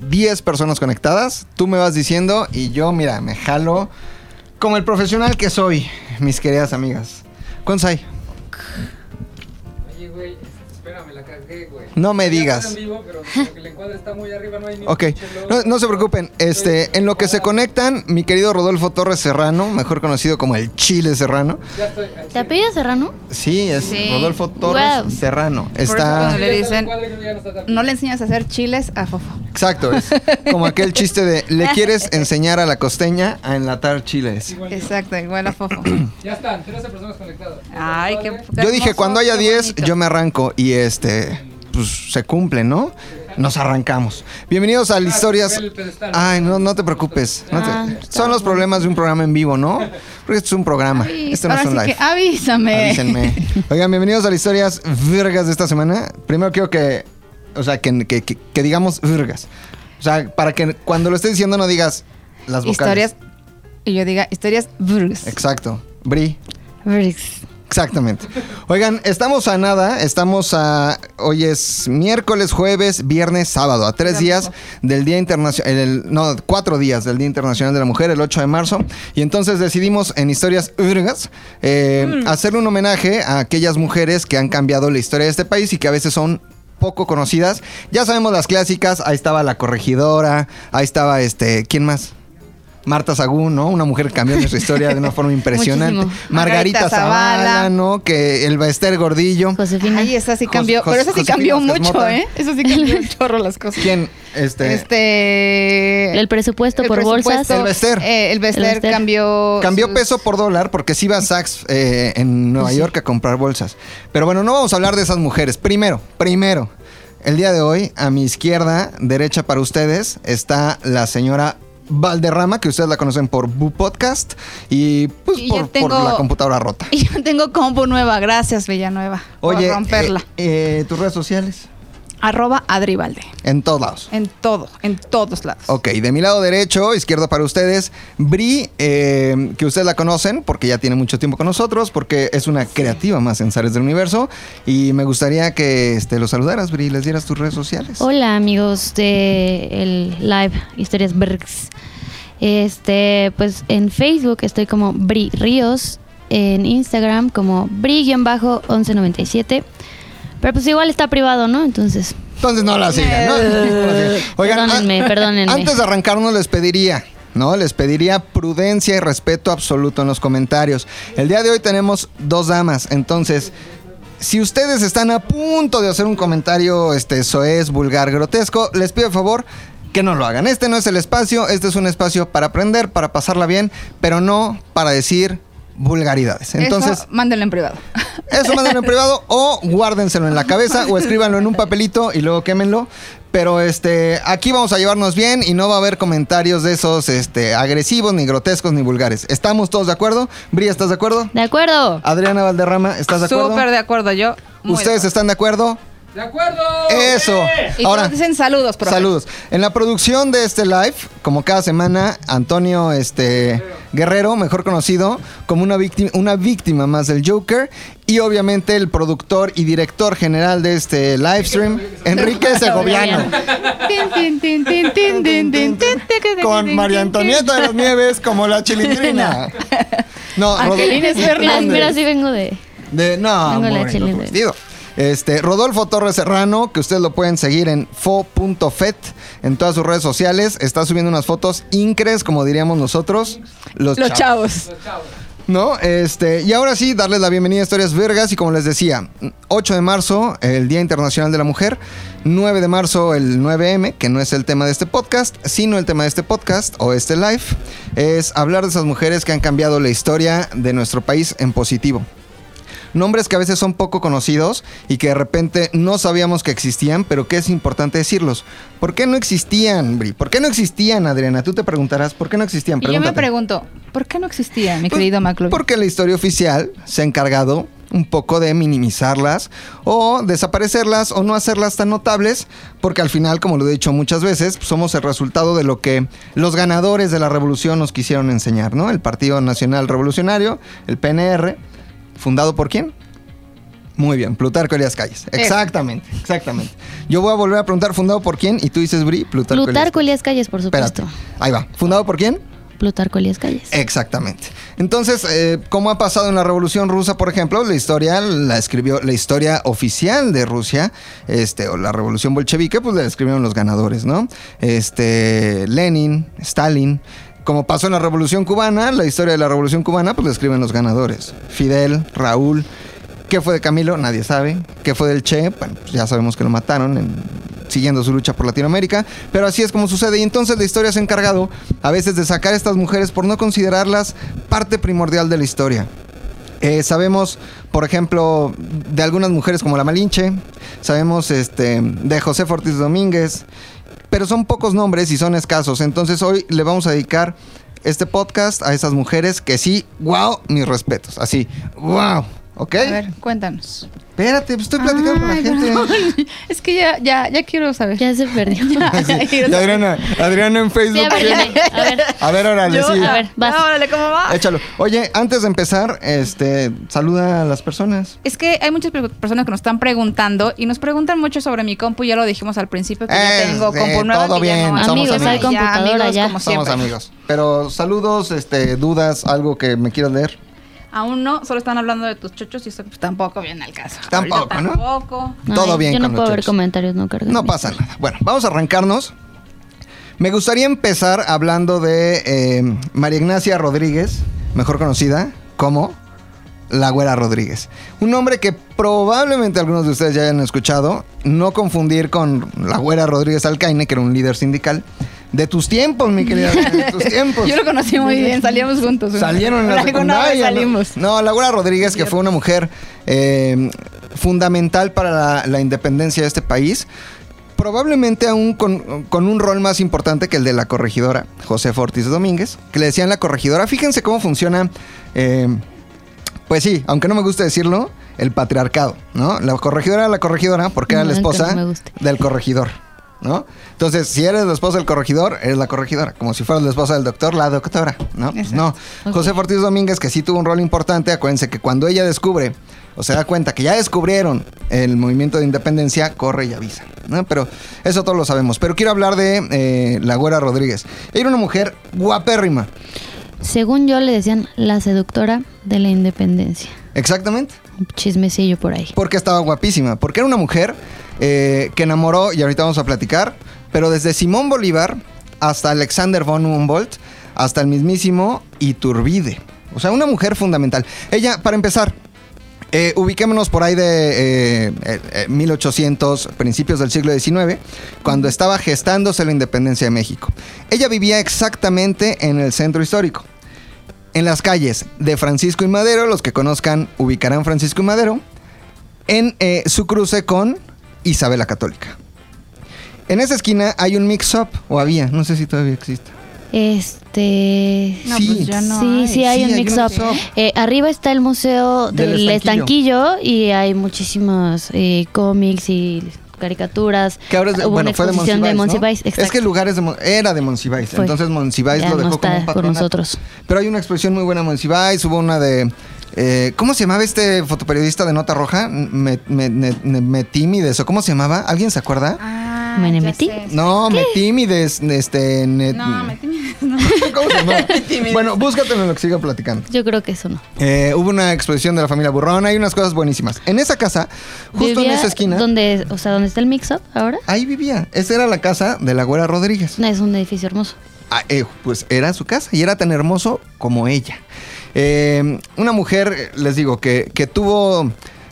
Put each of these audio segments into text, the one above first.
10 personas conectadas. Tú me vas diciendo y yo, mira, me jalo como el profesional que soy, mis queridas amigas. ¿Cuántos hay? Oye, güey, espérame. No me digas. Ok, no, no se preocupen. Este, Estoy en lo que se conectan, mi querido Rodolfo Torres Serrano, mejor conocido como el Chile Serrano. ¿Te apellidas Serrano? Sí, es Sí. Rodolfo Torres Wow. Serrano. Por eso Está cuando le dicen, no le enseñas a hacer chiles a Fofo. exacto, es como aquel chiste de le quieres enseñar a la costeña a enlatar chiles. Igual. Exacto, igual a Fofo. Ya están, 13 personas conectadas. Ay, qué, Yo dije, hermoso, cuando haya qué 10, bonito. yo me arranco y este pues se cumple, ¿no? Nos arrancamos. Bienvenidos a las historias. Ay, no, no te preocupes. no te- Ah, Son los problemas de un programa en vivo, ¿no? Porque esto es un programa. Este no es un live. avísame. Avísenme. Oigan, bienvenidos a las historias virgas de esta semana. Primero quiero que, o sea, que, que- que- que digamos virgas. O sea, para que cuando lo estés diciendo no digas las vocales. Historias. Y yo diga, historias Burgs. Exacto. Bri. Burgs. Exactamente. Oigan, estamos a nada, estamos a... Hoy es miércoles, jueves, viernes, sábado, a tres días del Día Internacional, no, cuatro días del Día Internacional de la Mujer, el 8 de marzo. Y entonces decidimos en Historias Virgas eh, hacerle un homenaje a aquellas mujeres que han cambiado la historia de este país y que a veces son poco conocidas. Ya sabemos las clásicas, ahí estaba la corregidora, ahí estaba este, ¿quién más? Marta Sagún, ¿no? Una mujer que cambió nuestra historia de una forma impresionante. Margarita Margarita Zavala, Zavala. ¿no? Que el Bester Gordillo. Josefina. Ay, esa sí cambió. Jos- pero esa sí Josefina cambió mucho, Mota. ¿eh? Eso sí cambió un chorro las cosas. ¿Quién? Este. el presupuesto el por presupuesto, bolsas. El Bester. eh, el Bester El Bester. cambió. Cambió sus- peso por dólar porque sí iba a Saks eh, en Nueva York a comprar bolsas. Pero bueno, no vamos a hablar de esas mujeres. Primero, primero, el día de hoy, a mi izquierda, derecha para ustedes, está la señora Valderrama, que ustedes la conocen por Bu Podcast y pues Y por, la computadora rota. Y yo tengo compu nueva. Gracias, Villanueva. Oye, por romperla. eh, eh, tus redes sociales, Arroba Adribalde. en todos lados. En todo, en todos lados. Ok, de mi lado derecho, izquierdo para ustedes, Bri, eh, que ustedes la conocen porque ya tiene mucho tiempo con nosotros, porque es una creativa más en Zares del Universo. Y me gustaría que este, los saludaras, Bri, y les dieras tus redes sociales. Hola amigos de el live Historias Burgs. Este, pues en Facebook estoy como Bri Ríos, en Instagram como Bri-1197. Pero pues igual está privado, ¿no? Entonces, Entonces no la sigan, ¿no? La sigan. Perdónenme, perdónenme. Antes de arrancarnos les pediría, ¿no? Les pediría prudencia y respeto absoluto en los comentarios. El día de hoy tenemos dos damas, entonces... Si ustedes están a punto de hacer un comentario este soez, vulgar, grotesco, les pido de favor que no lo hagan. Este no es el espacio, este es un espacio para aprender, para pasarla bien, pero no para decir vulgaridades. Entonces, Eso, mándenlo en privado. eso mándenlo en privado o guárdenselo en la cabeza o escríbanlo en un papelito y luego quémenlo. Pero este, aquí vamos a llevarnos bien y no va a haber comentarios de esos este, agresivos, ni grotescos, ni vulgares. ¿Estamos todos de acuerdo? Bria, ¿estás de acuerdo? de acuerdo. Adriana Valderrama, ¿estás de acuerdo? Súper de acuerdo, yo. muy de ¿Ustedes acuerdo. están de acuerdo? ¡De acuerdo! Eso. Y Ahora dicen saludos, profe. Saludos. En la producción de este live, como cada semana, Antonio este, Guerrero, mejor conocido como una víctima, una víctima más del Joker. Y obviamente el productor y director general de este live stream, Enrique Segoviano. Con María Antonieta de las Nieves como la chilindrina. No, Angelina Fernández. Mira, sí vengo de. De, no, la este, Rodolfo Torres Serrano, que ustedes lo pueden seguir en fo.fet en todas sus redes sociales. Está subiendo unas fotos incres, como diríamos nosotros. Los, Los chavos. chavos. ¿No? Este, y ahora sí, darles la bienvenida a Historias Vergas. Y como les decía, 8 de marzo, el Día Internacional de la Mujer. 9 de marzo, el 9M, que no es el tema de este podcast, sino el tema de este podcast o este live, es hablar de esas mujeres que han cambiado la historia de nuestro país en positivo. Nombres que a veces son poco conocidos y que de repente no sabíamos que existían, pero que es importante decirlos. ¿Por qué no existían, Bri? ¿Por qué no existían, Adriana? Tú te preguntarás, ¿por qué no existían? Y yo me pregunto, ¿por qué no existía, mi Pues, querido McLovin? Porque la historia oficial se ha encargado un poco de minimizarlas o desaparecerlas o no hacerlas tan notables, porque al final, como lo he dicho muchas veces, somos el resultado de lo que los ganadores de la revolución nos quisieron enseñar, ¿no? El Partido Nacional Revolucionario, el PNR, fundado por quién? Muy bien, Plutarco Elías Calles. Exactamente, exactamente. Yo voy a volver a preguntar, ¿fundado por quién? Y tú dices, Bri, Plutarco, Plutarco Elías Calles, por Espérate. supuesto. Ahí va. ¿Fundado por quién? Plutarco Elías Calles. Exactamente. Entonces, eh, como ha pasado en la Revolución Rusa, por ejemplo, la historia la escribió, la historia oficial de Rusia, este, o la Revolución Bolchevique, pues la escribieron los ganadores, ¿no? Este, Lenin, Stalin. Como pasó en la Revolución Cubana, la historia de la Revolución Cubana, pues la escriben los ganadores. Fidel, Raúl. ¿Qué fue de Camilo? Nadie sabe. ¿Qué fue del Che? Pues ya sabemos que lo mataron en- siguiendo su lucha por Latinoamérica. Pero así es como sucede. Y entonces la historia se ha encargado a veces de sacar a estas mujeres por no considerarlas parte primordial de la historia. Eh, sabemos, por ejemplo, de algunas mujeres como la Malinche, sabemos este, de José Ortiz Domínguez, pero son pocos nombres y son escasos. Entonces hoy le vamos a dedicar este podcast a esas mujeres que sí, wow, mis respetos. Así, wow, ¿ok? A ver, cuéntanos. Espérate, pues estoy platicando con la gente. perdón. Es que ya, ya, ya quiero saber. Ya se perdió. Sí, y Adriana, Adriana en Facebook. Sí, a ver. A ver, A ver, órale, Yo- sí. a ver, vas. Ah, órale, ¿cómo va? Échalo. Oye, antes de empezar, este, saluda a las personas. Es que hay muchas per- personas que nos están preguntando y nos preguntan mucho sobre mi compu. Ya lo dijimos al principio que ya Eh, tengo eh, compu nueva. todo que ya bien, no hay. somos Amigos, hay amigos. Ya, computadora amigos, ya. como Somos siempre. amigos. Pero saludos, este, dudas, algo que me quieras leer. Aún no, solo están hablando de tus chochos y eso pues, tampoco viene al caso. Tampoco, Ahorita ¿no? Tampoco. Todo bien Yo no con los puedo ver chochos. comentarios, no cargas. No pasa nada. Bueno, vamos a arrancarnos. Me gustaría empezar hablando de eh, María Ignacia Rodríguez, mejor conocida como La Güera Rodríguez. Un nombre que probablemente algunos de ustedes ya hayan escuchado. No confundir con La Güera Rodríguez Alcaine, que era un líder sindical. De tus tiempos, mi querida. De tus tiempos. Yo lo conocí muy bien, salíamos juntos. Salieron en la secundaria. ¿no? salimos. No, Laura Rodríguez, que fue una mujer eh, fundamental para la, la independencia de este país. Probablemente aún con, con un rol más importante que el de la corregidora, José Ortiz Domínguez, que le decían la corregidora. Fíjense cómo funciona, eh, pues sí, aunque no me guste decirlo, el patriarcado, ¿no? La corregidora era la corregidora porque era la esposa no del corregidor, ¿no? Entonces, si eres la esposa del corregidor, eres la corregidora. Como si fueras la esposa del doctor, la doctora, ¿no? José Ortiz Domínguez, que sí tuvo un rol importante, acuérdense que cuando ella descubre o se da cuenta que ya descubrieron el movimiento de independencia, corre y avisa, ¿no? Pero eso todos lo sabemos. Pero quiero hablar de eh, la Güera Rodríguez. Era una mujer guapérrima. Según yo le decían la seductora de la independencia. Exactamente. Un chismecillo por ahí. Porque estaba guapísima. Porque era una mujer eh, que enamoró, y ahorita vamos a platicar, pero desde Simón Bolívar hasta Alexander von Humboldt, hasta el mismísimo Iturbide. O sea, una mujer fundamental. Ella, para empezar, eh, ubiquémonos por ahí de eh, eh, eh, 1800, principios del siglo XIX, cuando estaba gestándose la independencia de México. Ella vivía exactamente en el centro histórico. En las calles de Francisco y Madero, los que conozcan ubicarán Francisco y Madero, en su cruce con Isabel la Católica. En esa esquina hay un mix-up, o había, no sé si todavía existe. Este. No, Sí. pues ya no sí, hay. sí, hay Sí, un mix-up. Eh, arriba está el museo Del del, estanquillo. estanquillo. y hay muchísimos eh, cómics y caricaturas. Que ahora es de, Hubo bueno, una fue de de Monsiváis, ¿no? Monsiváis, Es que el lugar es de era de Monsiváis, Fue. entonces Monsiváis Ya lo no dejó como está un con nosotros. Pero hay una exposición muy buena en Monsiváis, hubo una de... eh, ¿Cómo se llamaba este fotoperiodista de Nota Roja? Me, me, me- me- Metímides, ¿o cómo se llamaba? ¿Alguien se acuerda? Ah, ¿Me ya metí? sé. No, Metímides, este... net- No, me timí- no. ¿Cómo se llama? bueno, búscatelo en lo que siga platicando. Yo creo que eso no. Eh, hubo una exposición de la familia Burrón, hay unas cosas buenísimas. En esa casa, justo en esa esquina, Donde, o sea, donde está el mix-up ahora. ahí vivía. Esa era la casa de la Güera Rodríguez. No, es un edificio hermoso. Ah, eh, pues era su casa y era tan hermoso como ella. Eh, una mujer, les digo, que, que tuvo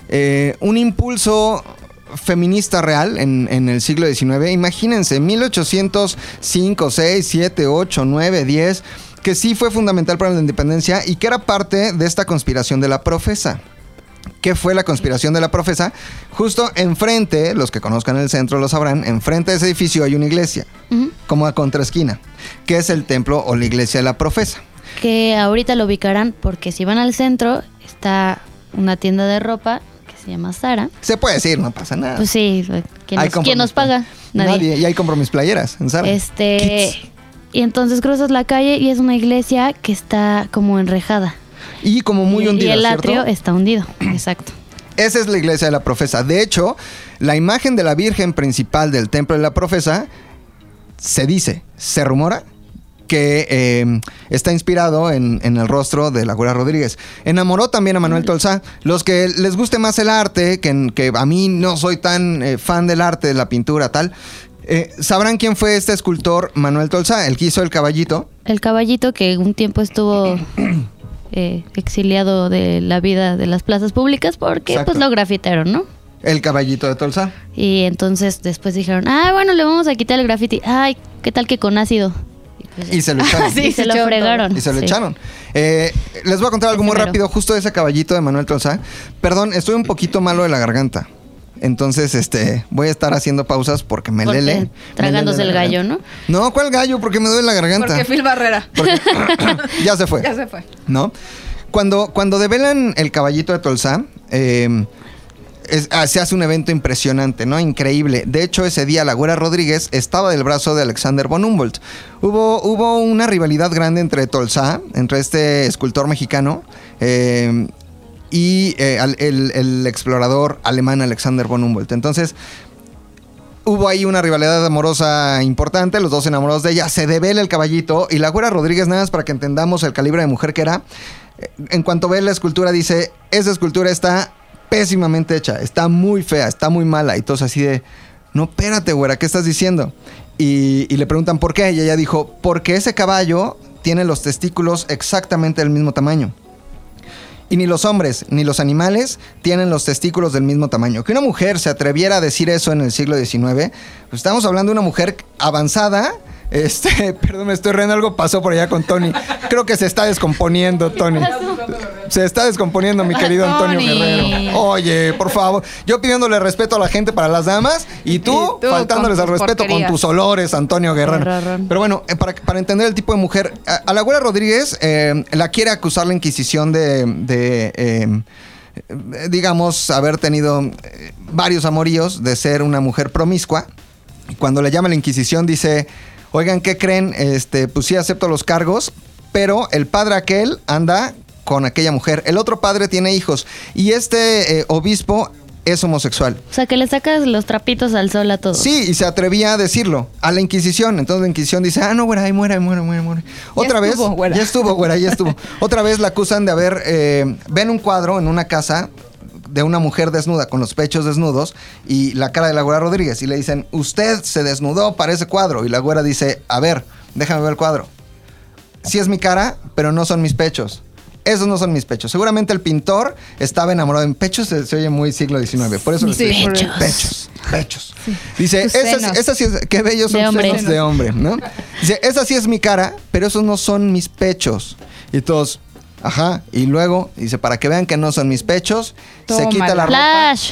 eh, un impulso feminista real en, en el siglo XIX. Imagínense, 1805, 6, 7, 8, 9, 10, que sí fue fundamental para la independencia y que era parte de esta conspiración de la profesa. ¿Qué fue la conspiración de la profesa? Justo enfrente, los que conozcan el centro lo sabrán, enfrente de ese edificio hay una iglesia como a contraesquina, que es el templo o la iglesia de la profesa. Que ahorita lo ubicarán porque si van al centro está una tienda de ropa que se llama Sara. Se puede decir, no pasa nada. Pues sí, ¿quién Ahí nos, compro quién mis nos paga? Nadie. Y ahí compro mis playeras en Zara. Este. Kids. Y entonces cruzas la calle y es una iglesia que está como enrejada. Y como muy y, hundida, y el ¿cierto? atrio está hundido. Exacto. Esa es la iglesia de la profesa. De hecho, la imagen de la Virgen principal del templo de la profesa se dice, se rumora que eh, está inspirado en, en el rostro de la Güera Rodríguez. Enamoró también a Manuel Tolsá. Los que les guste más el arte, que, que a mí no soy tan eh, fan del arte, de la pintura, tal, eh, sabrán quién fue este escultor Manuel Tolsá, el que hizo el caballito. El caballito que un tiempo estuvo exiliado de la vida de las plazas públicas porque Exacto. pues lo grafitearon, ¿no? El caballito de Tolsá. Y entonces después dijeron, ah, bueno, le vamos a quitar el graffiti. Ay, ¿qué tal que con ácido? Y, pues, Y se lo echaron. Sí, y se se lo echaron fregaron. Y se lo Sí. echaron. Eh, les voy a contar algo muy rápido, justo de ese caballito de Manuel Tolsá. Perdón, estoy un poquito malo de la garganta. Entonces, este, voy a estar haciendo pausas porque me Porque lele. me tragándose lele el gallo. ¿no? No, ¿cuál gallo? Porque me duele la garganta. Porque Phil Barrera. Porque- ya se fue. Ya se fue. ¿No? Cuando, cuando develan el caballito de Tolsá, eh, es- ah, se hace un evento impresionante, ¿no? Increíble. De hecho, ese día la Güera Rodríguez estaba del brazo de Alexander von Humboldt. Hubo, hubo una rivalidad grande entre Tolsá, entre este escultor mexicano, eh, y eh, el explorador alemán Alexander von Humboldt. Entonces, hubo ahí una rivalidad amorosa importante, los dos enamorados de ella, se devela el caballito y la güera Rodríguez, nada más para que entendamos el calibre de mujer que era, eh, en cuanto ve la escultura dice, esa escultura está pésimamente hecha, está muy fea, está muy mala y todos así de, no, espérate güera, ¿qué estás diciendo? Y, le preguntan por qué y ella dijo, porque ese caballo tiene los testículos exactamente del mismo tamaño. Y ni los hombres ni los animales tienen los testículos del mismo tamaño. Que una mujer se atreviera a decir eso en el siglo XIX, pues estamos hablando de una mujer avanzada. Este, perdón, me estoy riendo, algo pasó por allá con Tony. Creo que se está descomponiendo, Tony. Se está descomponiendo, mi querido Antonio Tony. Guerrero. Oye, por favor. Yo pidiéndole respeto a la gente para las damas y tú, Y tú faltándoles al respeto porquerías. con tus olores, Antonio Guerrero. Pero bueno, eh, para, para entender el tipo de mujer, a, a la Güera Rodríguez eh, la quiere acusar la Inquisición de, de, eh, digamos, haber tenido varios amoríos, de ser una mujer promiscua. Cuando le llama la Inquisición dice, oigan, ¿qué creen? Este, pues sí acepto los cargos, pero el padre aquel anda con aquella mujer. El otro padre tiene hijos y este eh, obispo es homosexual. O sea, que le sacas los trapitos al sol a todos. Sí, y se atrevía a decirlo a la Inquisición. Entonces la Inquisición dice, ah, no, güera, ahí muere, ahí muere, muere, muere. Otra vez, estuvo, güera. ya estuvo, güera, ya estuvo. Otra vez la acusan de haber, eh, ven un cuadro en una casa de una mujer desnuda con los pechos desnudos y la cara de la güera Rodríguez y le dicen, usted se desnudó para ese cuadro. Y la güera dice, a ver, déjame ver el cuadro. Sí es mi cara, pero no son mis pechos. Esos no son mis pechos. Seguramente el pintor estaba enamorado. En pechos se, se oye muy siglo XIX. Por eso Mis le estoy- pechos. Pechos. Pechos. Dice, esa, esa sí es, qué bellos son De hombre. senos de hombre, ¿no? Dice, esa sí es mi cara, pero esos no son mis pechos. Y todos, ajá. Y luego, dice, para que vean que no son mis pechos, se quita la ropa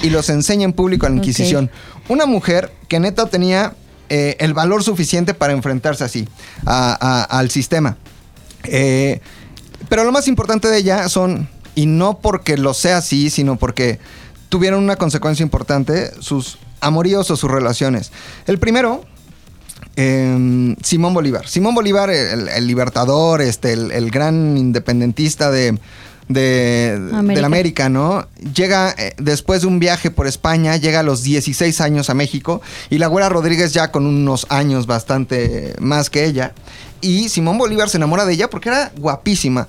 y los enseña en público a la. Inquisición. Una mujer que neta tenía eh, el valor suficiente para enfrentarse así a- a- al sistema. Eh, pero lo más importante de ella son, y no porque lo sea así, sino porque tuvieron una consecuencia importante, sus amoríos o sus relaciones. El primero, eh, Simón Bolívar. Simón Bolívar, el, el libertador, este, el, el gran independentista de, de, de América. la América, ¿no? Llega eh, después de un viaje por España, llega a los 16 años a México y la güera Rodríguez ya con unos años bastante más que ella. Y Simón Bolívar se enamora de ella porque era guapísima.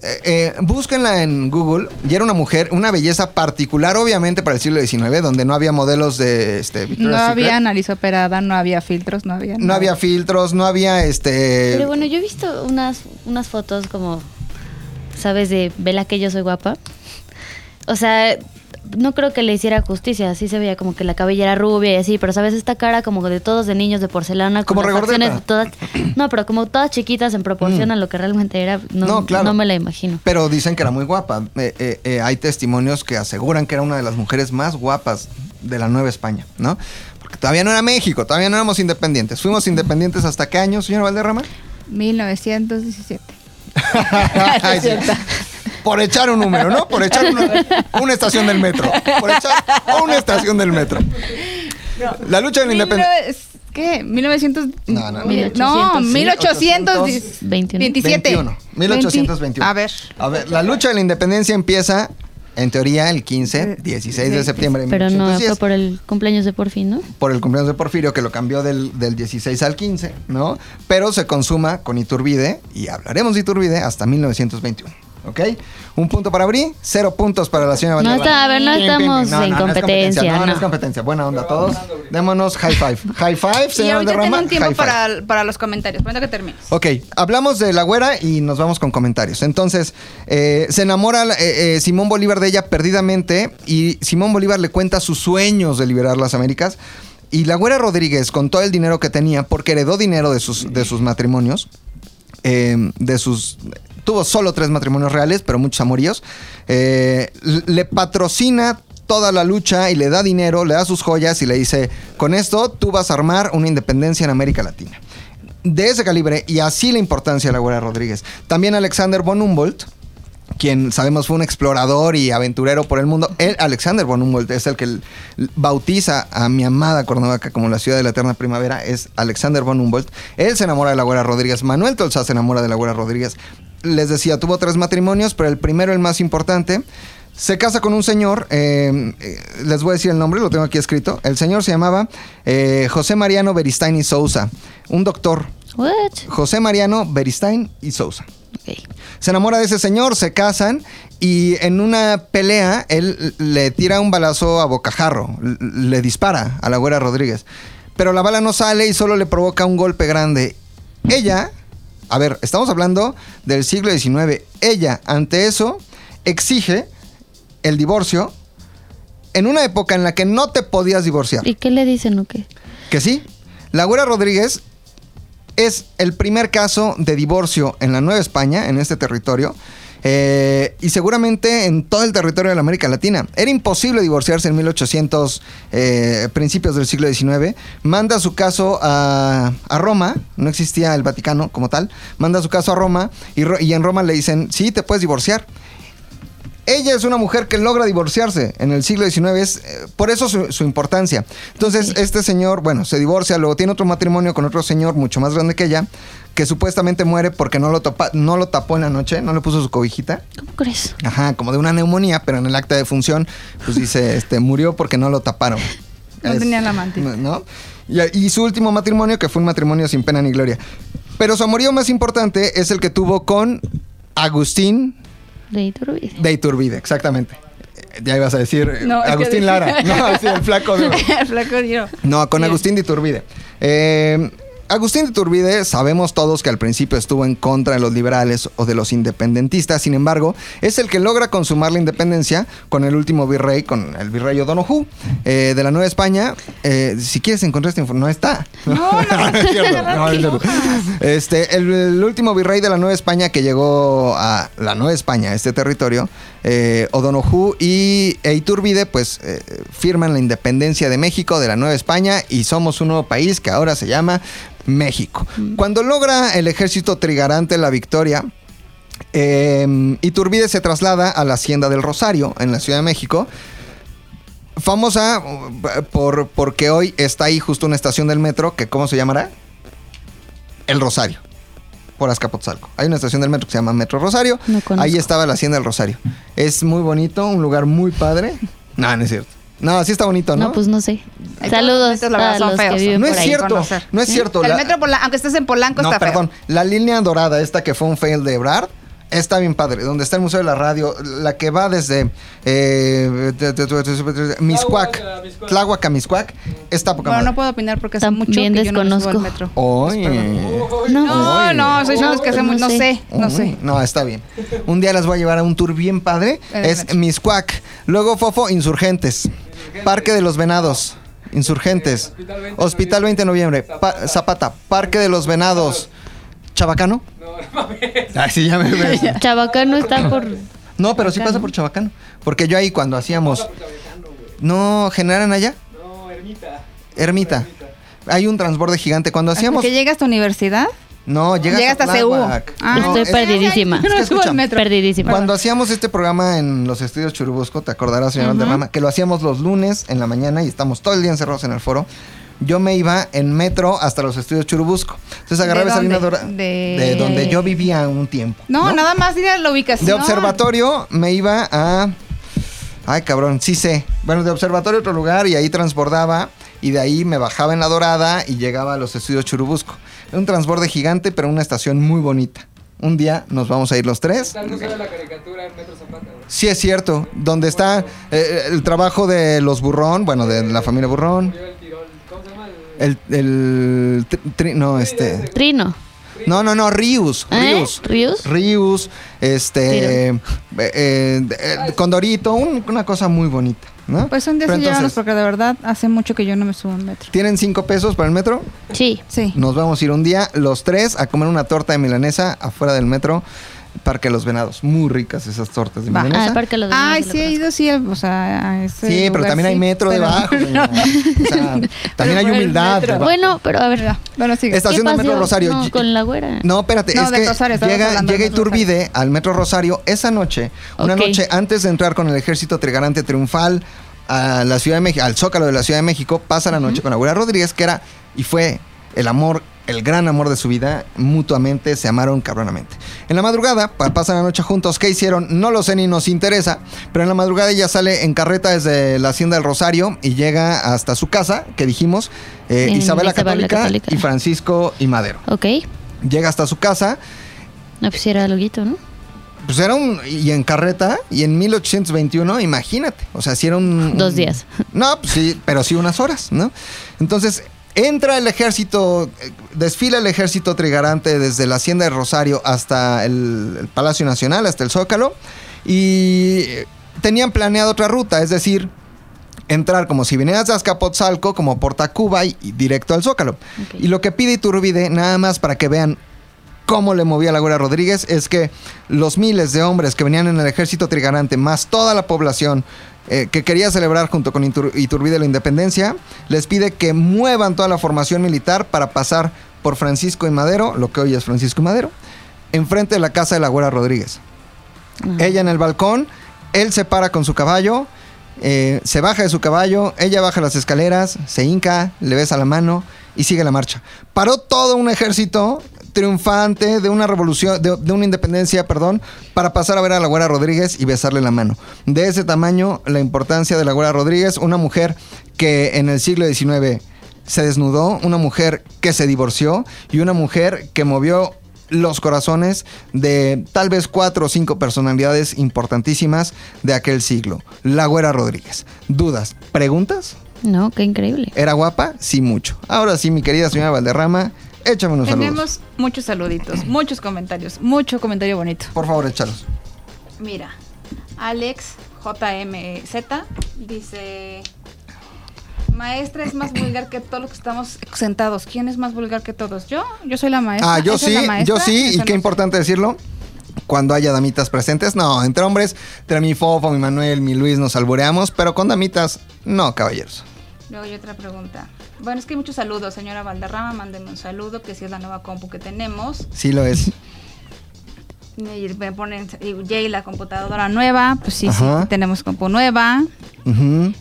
Eh, eh, búsquenla en Google y era una mujer, una belleza particular, obviamente para el siglo XIX, donde no había modelos de este, Victoria's No Secret. había nariz operada, no había filtros, no había No nada. había filtros, no había este. Pero bueno, yo he visto unas, unas fotos como, ¿sabes? De vela que yo soy guapa. O sea, no creo que le hiciera justicia. Así se veía como que la cabellera rubia y así. Pero, ¿sabes? Esta cara como de todos de niños de porcelana. Como todas... No, pero como todas chiquitas en proporción Mm. a lo que realmente era. No, No, claro. no me la imagino. Pero dicen que era muy guapa. Eh, eh, eh, hay testimonios que aseguran que era una de las mujeres más guapas de la Nueva España, ¿no? Porque todavía no era México, todavía no éramos independientes. Fuimos independientes hasta qué año, señor Valderrama? 1917. Ay, sí. Por echar un número, ¿no? Por echar una, una estación del metro. Por echar una estación del metro. La lucha de la independencia. ¿Qué? 1900. No, no, no. No, 1800. 1827. 21. 21. 1821. A ver. A ver, la lucha de la independencia empieza en teoría el 15, 16 de Sí, septiembre de Pero no 1810 fue por el cumpleaños de Porfi, ¿no? por el cumpleaños de Porfirio, que lo cambió del, del 16 al 15, ¿no? Pero se consuma con Iturbide, y hablaremos de Iturbide hasta 1921. ¿Ok? Un punto para Bri, cero puntos para la señora No Valderrama. está- a ver, no estamos pim. No, en no, no es competencia, No, no, no. es competencia. Buena onda a todos. Démonos high five. High five, Y señora ahorita Valderrama. tengo un tiempo high five. para, para los comentarios. Cuando que termines. Ok, hablamos de la güera y nos vamos con comentarios. Entonces, eh, se enamora eh, eh, Simón Bolívar de ella perdidamente y Simón Bolívar le cuenta sus sueños de liberar las Américas. Y la güera Rodríguez, con todo el dinero que tenía, porque heredó dinero de sus, de sus matrimonios, eh, de sus... Tuvo solo tres matrimonios reales, pero muchos amoríos. eh, le patrocina toda la lucha y le da dinero, le da sus joyas y le dice, con esto tú vas a armar una independencia en América Latina. De ese calibre, y así la importancia de la güera Rodríguez. También Alexander von Humboldt, quien sabemos fue un explorador y aventurero por el mundo. Él, Alexander von Humboldt, es el que bautiza a mi amada Cuernavaca como la ciudad de la eterna primavera, es Alexander von Humboldt. Él se enamora de la güera Rodríguez. Manuel Tolsá se enamora de la güera Rodríguez. Les decía, tuvo tres matrimonios, pero el primero, el más importante, se casa con un señor, eh, eh, les voy a decir el nombre, lo tengo aquí escrito. El señor se llamaba eh, José Mariano Beristain y Sousa, un doctor. What? José Mariano Beristain y Sousa. Se enamora de ese señor, se casan y en una pelea él le tira un balazo a bocajarro, le dispara a la güera Rodríguez. Pero la bala no sale y solo le provoca un golpe grande. Ella, a ver, estamos hablando del siglo XIX. Ella, ante eso, exige el divorcio en una época en la que no te podías divorciar. ¿Y qué le dicen o qué? Que sí. La Güera Rodríguez es el primer caso de divorcio en la Nueva España, en este territorio. Eh, y seguramente en todo el territorio de la América Latina. Era imposible divorciarse en 1800, eh, principios del siglo XIX. Manda su caso a, a Roma, no existía el Vaticano como tal. Manda su caso a Roma y, en Roma le dicen, sí, te puedes divorciar. Ella es una mujer que logra divorciarse en el siglo XIX, es, eh, por eso su, su importancia. Entonces, este señor, bueno, se divorcia, luego tiene otro matrimonio con otro señor mucho más grande que ella, que supuestamente muere porque no lo, topa- no lo tapó en la noche, no le puso su cobijita. ¿Cómo crees? Ajá, como de una neumonía, pero en el acta de función, pues dice, este, murió porque no lo taparon. No tenía la mantita. ¿No? Y, y su último matrimonio, que fue un matrimonio sin pena ni gloria. Pero su amorío más importante es el que tuvo con Agustín De Iturbide. de Iturbide, exactamente. Ya ibas a decir No, Agustín Lara. No, sí, el flaco de... El flaco dio. No, con Bien. Agustín de Iturbide. Eh, Agustín de Iturbide, sabemos todos que al principio estuvo en contra de los liberales o de los independentistas, sin embargo, es el que logra consumar la independencia con el último virrey, con el virrey O'Donoghue eh, de la Nueva España. Eh, si quieres encontrar esta información, no está. No, no, es cierto, no, es cierto. Este, el, el último virrey de la Nueva España que llegó a la Nueva España, este territorio, eh, O'Donoghue y e Iturbide, pues eh, firman la independencia de México, de la Nueva España, y somos un nuevo país que ahora se llama México. Cuando logra el ejército trigarante la victoria, eh, Iturbide se traslada a la Hacienda del Rosario, en la Ciudad de México. Famosa uh, por, porque hoy está ahí justo una estación del metro que, ¿cómo se llamará? El Rosario, por Azcapotzalco. Hay una estación del metro que se llama Metro Rosario. No ahí estaba la Hacienda del Rosario. Es muy bonito, un lugar muy padre. No, no es cierto. No, sí está bonito, ¿no? No, pues no sé. Saludos los a los feos. que viven no por es ahí. cierto, conocer. no es cierto. El la- metro, Pola- aunque estés en Polanco, no, está feo. perdón. La línea dorada, esta que fue un fail de Ebrard, está bien padre. Donde está el Museo de la Radio, la que va desde eh, Miscuac, Tláhuac a Miscuac. Está poca Bueno, madre. no puedo opinar porque hace También mucho que yo no me subo al desconozco. metro. Oye. No. No, no, soy No, no, que hace no sé. sé, no Uy, sé. No, está bien. Un día las voy a llevar a un tour bien padre. En el Es metro. Miscuac. Luego Fofo, Insurgentes. Parque de los Venados. Insurgentes. Hospital 20 Hospital 20 de noviembre. Pa- Zapata. Parque de los Venados. ¿Chabacano? No, no mames. Ay, sí, ya me ves. Chabacano está por. No, pero sí pasa por Chabacano. Porque yo ahí cuando hacíamos. No, ¿generaran allá? No, ermita. Ermita. Hay un transborde gigante. Cuando hacíamos. ¿Que llegas a tu universidad? No, llegas, hasta CU. Ah. No, Estoy es- perdidísima. Yo no Es que metro. Perdidísima. Cuando hacíamos este programa en los estudios Churubusco, te acordarás, señor Valderrama, que lo hacíamos los lunes en la mañana y estamos todo el día encerrados en el foro. Yo me iba en metro hasta los estudios Churubusco. Entonces agarraba ¿De esa línea dorada De- de donde yo vivía un tiempo. No, nada más ir a la ubicación. De observatorio me iba a Ay, cabrón, sí sé. Bueno, de observatorio a otro lugar y ahí transbordaba y de ahí me bajaba en la Dorada y llegaba a los estudios Churubusco. Un transborde gigante, pero una estación muy bonita. Un día nos vamos a ir los tres. Tal no sabe la caricatura en Metro Zapata. Sí es cierto, donde está eh, el trabajo de los Burrón, bueno, de la familia Burrón, el Tirol. ¿Cómo se llama? El... el, tri- no, este, Trino. No, no, no, Rius, ¿Eh? Rius, ¿Rius? Rius, este, eh, eh, eh, Condorito, un- una cosa muy bonita, ¿no? Pues un día sí llévanos porque de verdad hace mucho que yo no me subo en metro. ¿Tienen cinco pesos para el metro? Sí. Sí. Nos vamos a ir un día, los tres, a comer una torta de milanesa afuera del metro, Parque de los Venados. Muy ricas esas tortas de milanesa. Ah, el parque de los Ay, Venados, sí lo he ido, sí, o sea, a ese Sí, pero también hay sí, metro pero- debajo. O sea, también hay humildad. Bueno, pero a ver. Bueno, sigue. Esta- Estación ¿qué del Metro? Rosario. No, con la güera. No, espérate, No, es de que Rosario, llega, llega Iturbide al Metro Rosario esa noche, una noche antes de entrar con el ejército trigarante triunfal a la Ciudad de México, al Zócalo de la Ciudad de México, pasa la noche con Abuela Rodríguez, que era y fue el amor, el gran amor de su vida, mutuamente se amaron cabronamente. En la madrugada, pa- pasan la noche juntos, ¿qué hicieron? No lo sé ni nos interesa, pero en la madrugada ella sale en carreta desde la Hacienda del Rosario y llega hasta su casa, que dijimos, eh, Isabela Isabel Católica, Católica. y Francisco y Madero. Ok. Llega hasta su casa, No, pues era loguito, ¿no? pues era un. Y en carreta, y en 1821, imagínate. O sea, si era un. Dos un- días. No, pues sí, pero sí unas horas, ¿no? Entonces, entra el ejército, eh, desfila el ejército trigarante desde la Hacienda de Rosario hasta el, el Palacio Nacional, hasta el Zócalo, y eh, tenían planeado otra ruta, es decir. Entrar como si vinieras de Azcapotzalco, como por Tacuba y, y directo al Zócalo. Y lo que pide Iturbide, nada más para que vean cómo le movía la Güera Rodríguez es que los miles de hombres que venían en el ejército trigarante, más toda la población eh, que quería celebrar junto con Itur- Iturbide la independencia, les pide que muevan toda la formación militar para pasar por Francisco y Madero, lo que hoy es Francisco y Madero, enfrente de la casa de la Güera Rodríguez. Ah. Ella en el balcón, él se para con su caballo, eh, se baja de su caballo, ella baja las escaleras, se hinca, le besa la mano y sigue la marcha. Paró todo un ejército triunfante de una revolución, de, de una independencia, perdón, para pasar a ver a la Güera Rodríguez y besarle la mano. De ese tamaño, la importancia de la Güera Rodríguez, una mujer que en el siglo XIX se desnudó, una mujer que se divorció y una mujer que movió los corazones de tal vez cuatro o cinco personalidades importantísimas de aquel siglo. La Güera Rodríguez. ¿Dudas? ¿Preguntas? No, qué increíble. ¿Era guapa? Sí, mucho. Ahora sí, mi querida señora Valderrama, échame unos saludos. Tenemos muchos saluditos, muchos comentarios, mucho comentario bonito. Por favor, échalos. Mira, Alex JMZ dice: Maestra es más vulgar que todos los que estamos sentados. ¿Quién es más vulgar que todos? ¿Yo? Yo soy la maestra. Ah, yo ¿Esa es sí, la maestra? yo sí, y qué importante decirlo. Cuando haya damitas presentes, no, entre hombres, entre mi Fofo, mi Manuel, mi Luis nos alboreamos, pero con damitas, no, caballeros. Luego hay otra pregunta. Bueno, es que hay muchos saludos, señora Valderrama. Mándeme un saludo, que si es la nueva compu que tenemos. Sí lo es. Y me ponen, y Jay, la computadora nueva. Pues sí, Ajá. sí, tenemos compu nueva.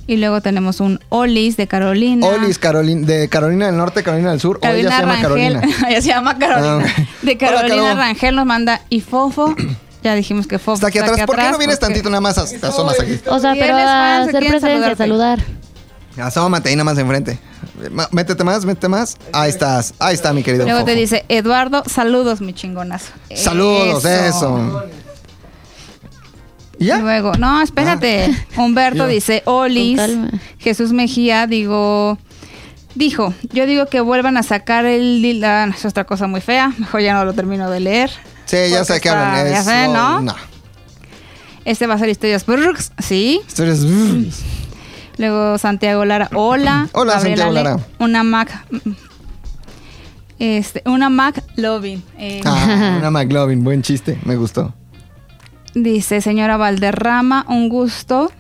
Y luego tenemos un Olis de Carolina. Olis, Carolina, de Carolina del Norte, Carolina del Sur, o ella Carolina se llama Rangel. Carolina. ella se llama Carolina. Ah. De Carolina Caro. Rangel nos manda y Fofo. Ya dijimos que Fofo Está aquí atrás. ¿Por qué no vienes porque- tantito nada más? Te asomas aquí. O sea, pero ¿Quiénes a hacer presencia, saludar. Asómate ahí nada más enfrente. Métete más, métete más. Ahí estás. Ahí está, mi querido Luego te dice, Eduardo, saludos, mi chingonazo. Saludos, eso. ¿Y ya? Luego, no, espérate. Humberto dice, Olis. Jesús Mejía, digo, dijo, yo digo que vuelvan a sacar el... ah, es otra cosa muy fea, mejor ya no lo termino de leer. Sí, ya sé que hablan. ya sé, ¿no? No. Este va a ser historias Brrrx, sí. Historias- Luego Santiago Lara, hola. Hola, Santiago Lara. Una Mac. Este, una Mac Loving. eh, Ah, una McLovin, buen chiste, me gustó. Dice, señora Valderrama, un gusto.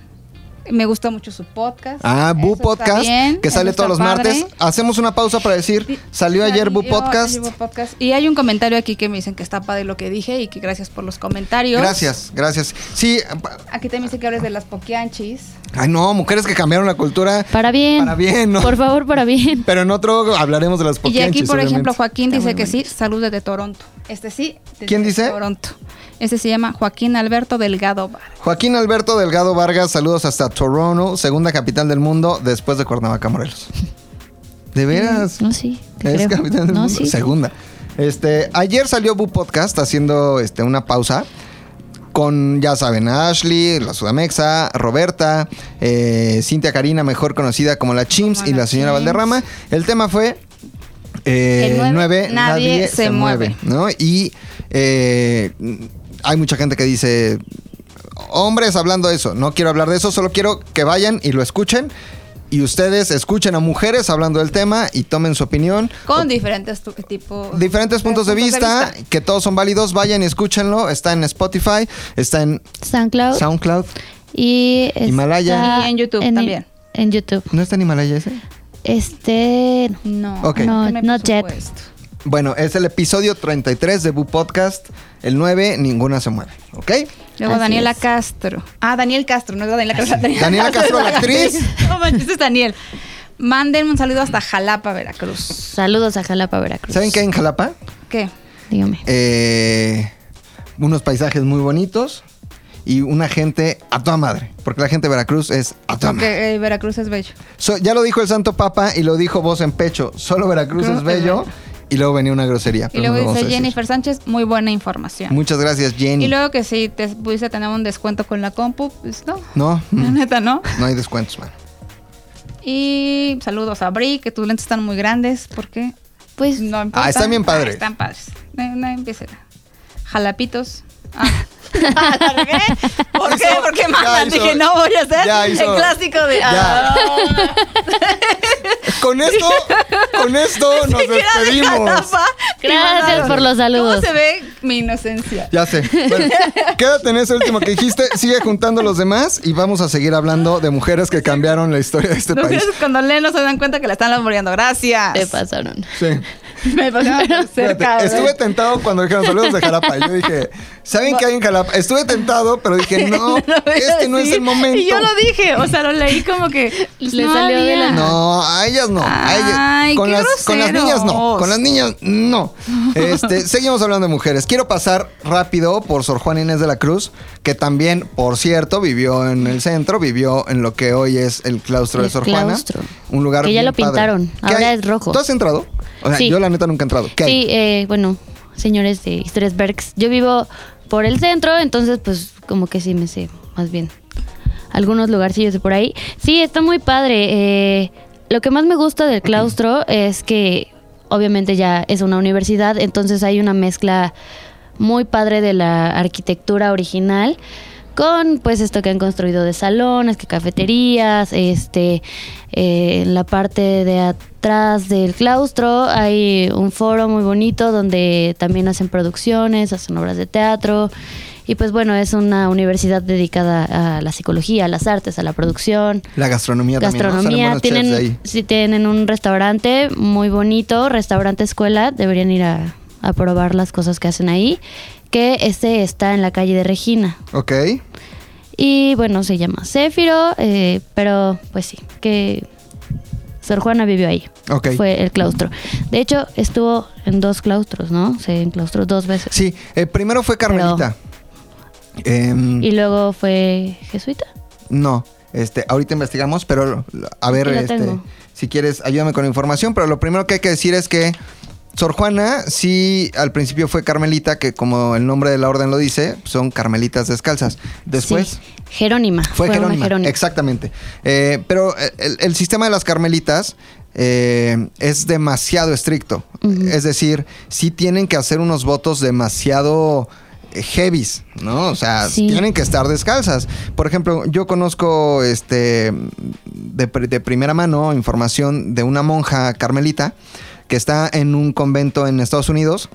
Me gusta mucho su podcast. Ah, Bu Eso Podcast, bien, que sale todos los padre. martes. Hacemos una pausa para decir, Sí, salió ayer Bu Podcast. Podcast. Y hay un comentario aquí que me dicen que está padre lo que dije y que gracias por los comentarios. Gracias, gracias. Sí, Aquí también dice que hables de las poquianchis. ay no, mujeres que cambiaron la cultura Para bien. para bien, ¿no? Por favor, para bien. Pero en otro hablaremos de las Y poquianchis, aquí, por ejemplo. Joaquín dice que sí, saludos desde Toronto. Este sí, desde ¿Quién dice? Toronto. Este se llama Joaquín Alberto Delgado Bar. Joaquín Alberto Delgado Vargas, saludos hasta Toronto, segunda capital del mundo, después de Cuernavaca, Morelos. ¿De veras? No, sí. te Es creo. capital del no, mundo. sí. Segunda. Este, ayer salió Bu Podcast haciendo este, una pausa con, ya saben, Ashley, la Sudamexa, Roberta, eh, Cintia Karina, mejor conocida como la Chimps, y la señora Chimps. Valderrama. El tema fue eh, El nueve, nueve, nadie se mueve. ¿no? Y eh, hay mucha gente que dice, hombres hablando de eso, no quiero hablar de eso, solo quiero que vayan y lo escuchen. Y ustedes escuchen a mujeres hablando del tema y tomen su opinión. Con diferentes tipos. Diferentes puntos de vista, que todos son válidos, vayan y escúchenlo. Está en Spotify, está en SoundCloud. SoundCloud. y está Himalaya. Y en YouTube también. En YouTube. ¿No está en Himalaya ese? Este. No, Ok. No, no, yet. Bueno, es el episodio 33 de Bu Podcast. El 9, ninguna se mueve. ¿Ok? Luego Así Daniela es. Castro. Ah, Daniel Castro, no es Daniela Castro. Daniela, Daniela Castro, la actriz. No manches, es Daniel. Manden un saludo hasta Jalapa, Veracruz. Saludos a Jalapa, Veracruz. ¿Saben qué hay en Jalapa? ¿Qué? Dígame. Eh, unos paisajes muy bonitos y una gente a toda madre. Porque la gente de Veracruz es a toda madre. Porque eh, Veracruz es bello. So- ya lo dijo el Santo Papa y lo dijo voz en pecho. Solo Veracruz Cruz es es bello. Y luego venía una grosería. Y luego no dice. Jennifer Sánchez, muy buena información. Muchas gracias, Jenny. Y luego que si te pudiste tener un descuento con la compu, pues no. No, La mm, neta, no. no hay descuentos, man. Y saludos a Bri, que tus lentes están muy grandes. ¿Por qué? Pues No importa. Ah, están bien padres. Ah, están padres. No, no empiecen. Jalapitos. Ah. ¿Por qué? Mamá, hizo- dije, no voy a hacer ya hizo- el clásico de. ya. Ah. Con esto, con esto nos despedimos. Gracias por los saludos. ¿Cómo se ve mi inocencia? Ya sé. Bueno, quédate en ese último que dijiste. Sigue juntando los demás y vamos a seguir hablando de mujeres que cambiaron la historia de este país. niños cuando leen no se dan cuenta que la están laboreando. Gracias. te pasaron. Sí. Me pasaron por cerca. Fíjate, estuve tentado cuando dijeron saludos de Jalapa. Y yo dije, ¿saben qué hay en Jalapa? Estuve tentado, pero dije, no, a este no es el momento. Y yo lo dije, o sea, lo leí como que Le no salió de había. la- No, a ellas no. a ellas. Ay, con, qué las, con las niñas no. Con las niñas no. Este, seguimos hablando de mujeres. Quiero pasar rápido por Sor Juana Inés de la Cruz, que también, por cierto, vivió en el centro, vivió en lo que hoy es el claustro de Sor Juana. Un lugar Que ya lo pintaron, ¿Qué ahora hay? es rojo. ¿Tú has entrado? O sea, Sí. yo la neta nunca he entrado. ¿Qué hay? Sí, eh, bueno, señores de Historias Berks. Yo vivo por el centro, entonces pues como que sí me sé más bien algunos lugarcillos de por ahí. Sí, está muy padre. eh, lo que más me gusta del claustro es que obviamente ya es una universidad, entonces hay una mezcla muy padre de la arquitectura original con pues esto que han construido de salones, que cafeterías, este eh, en la parte de atrás del claustro hay un foro muy bonito donde también hacen producciones, hacen obras de teatro y pues bueno, es una universidad dedicada a la psicología, a las artes, a la producción, La gastronomía, también. ¿no? Gastronomía. chefs de Tienen, ahí. sí, tienen un restaurante muy bonito, restaurante escuela. Deberían ir a, a probar las cosas que hacen ahí. Que este está en la calle de Regina. Ok. Y bueno, se llama Céfiro, eh, pero pues sí, que Sor Juana vivió ahí. Ok. Fue el claustro. De hecho, estuvo en dos claustros, ¿no? Se enclaustró dos veces. Sí, eh, primero fue Carmelita. Em, Y luego fue jesuita. No, este, ahorita investigamos, pero a ver, este, si quieres, ayúdame con la información. Pero lo primero que hay que decir es que Sor Juana, sí, al principio fue Carmelita, que como el nombre de la orden lo dice, son carmelitas descalzas. Después Sí. Jerónima. fue Jerónima. Jerónima. Exactamente. Eh, pero el, el sistema de las carmelitas eh, es demasiado estricto. Es decir, sí tienen que hacer unos votos demasiado eh, heavies, ¿no? O sea, Sí. tienen que estar descalzas. Por ejemplo, yo conozco este de, de primera mano información de una monja carmelita que está en un convento en Estados Unidos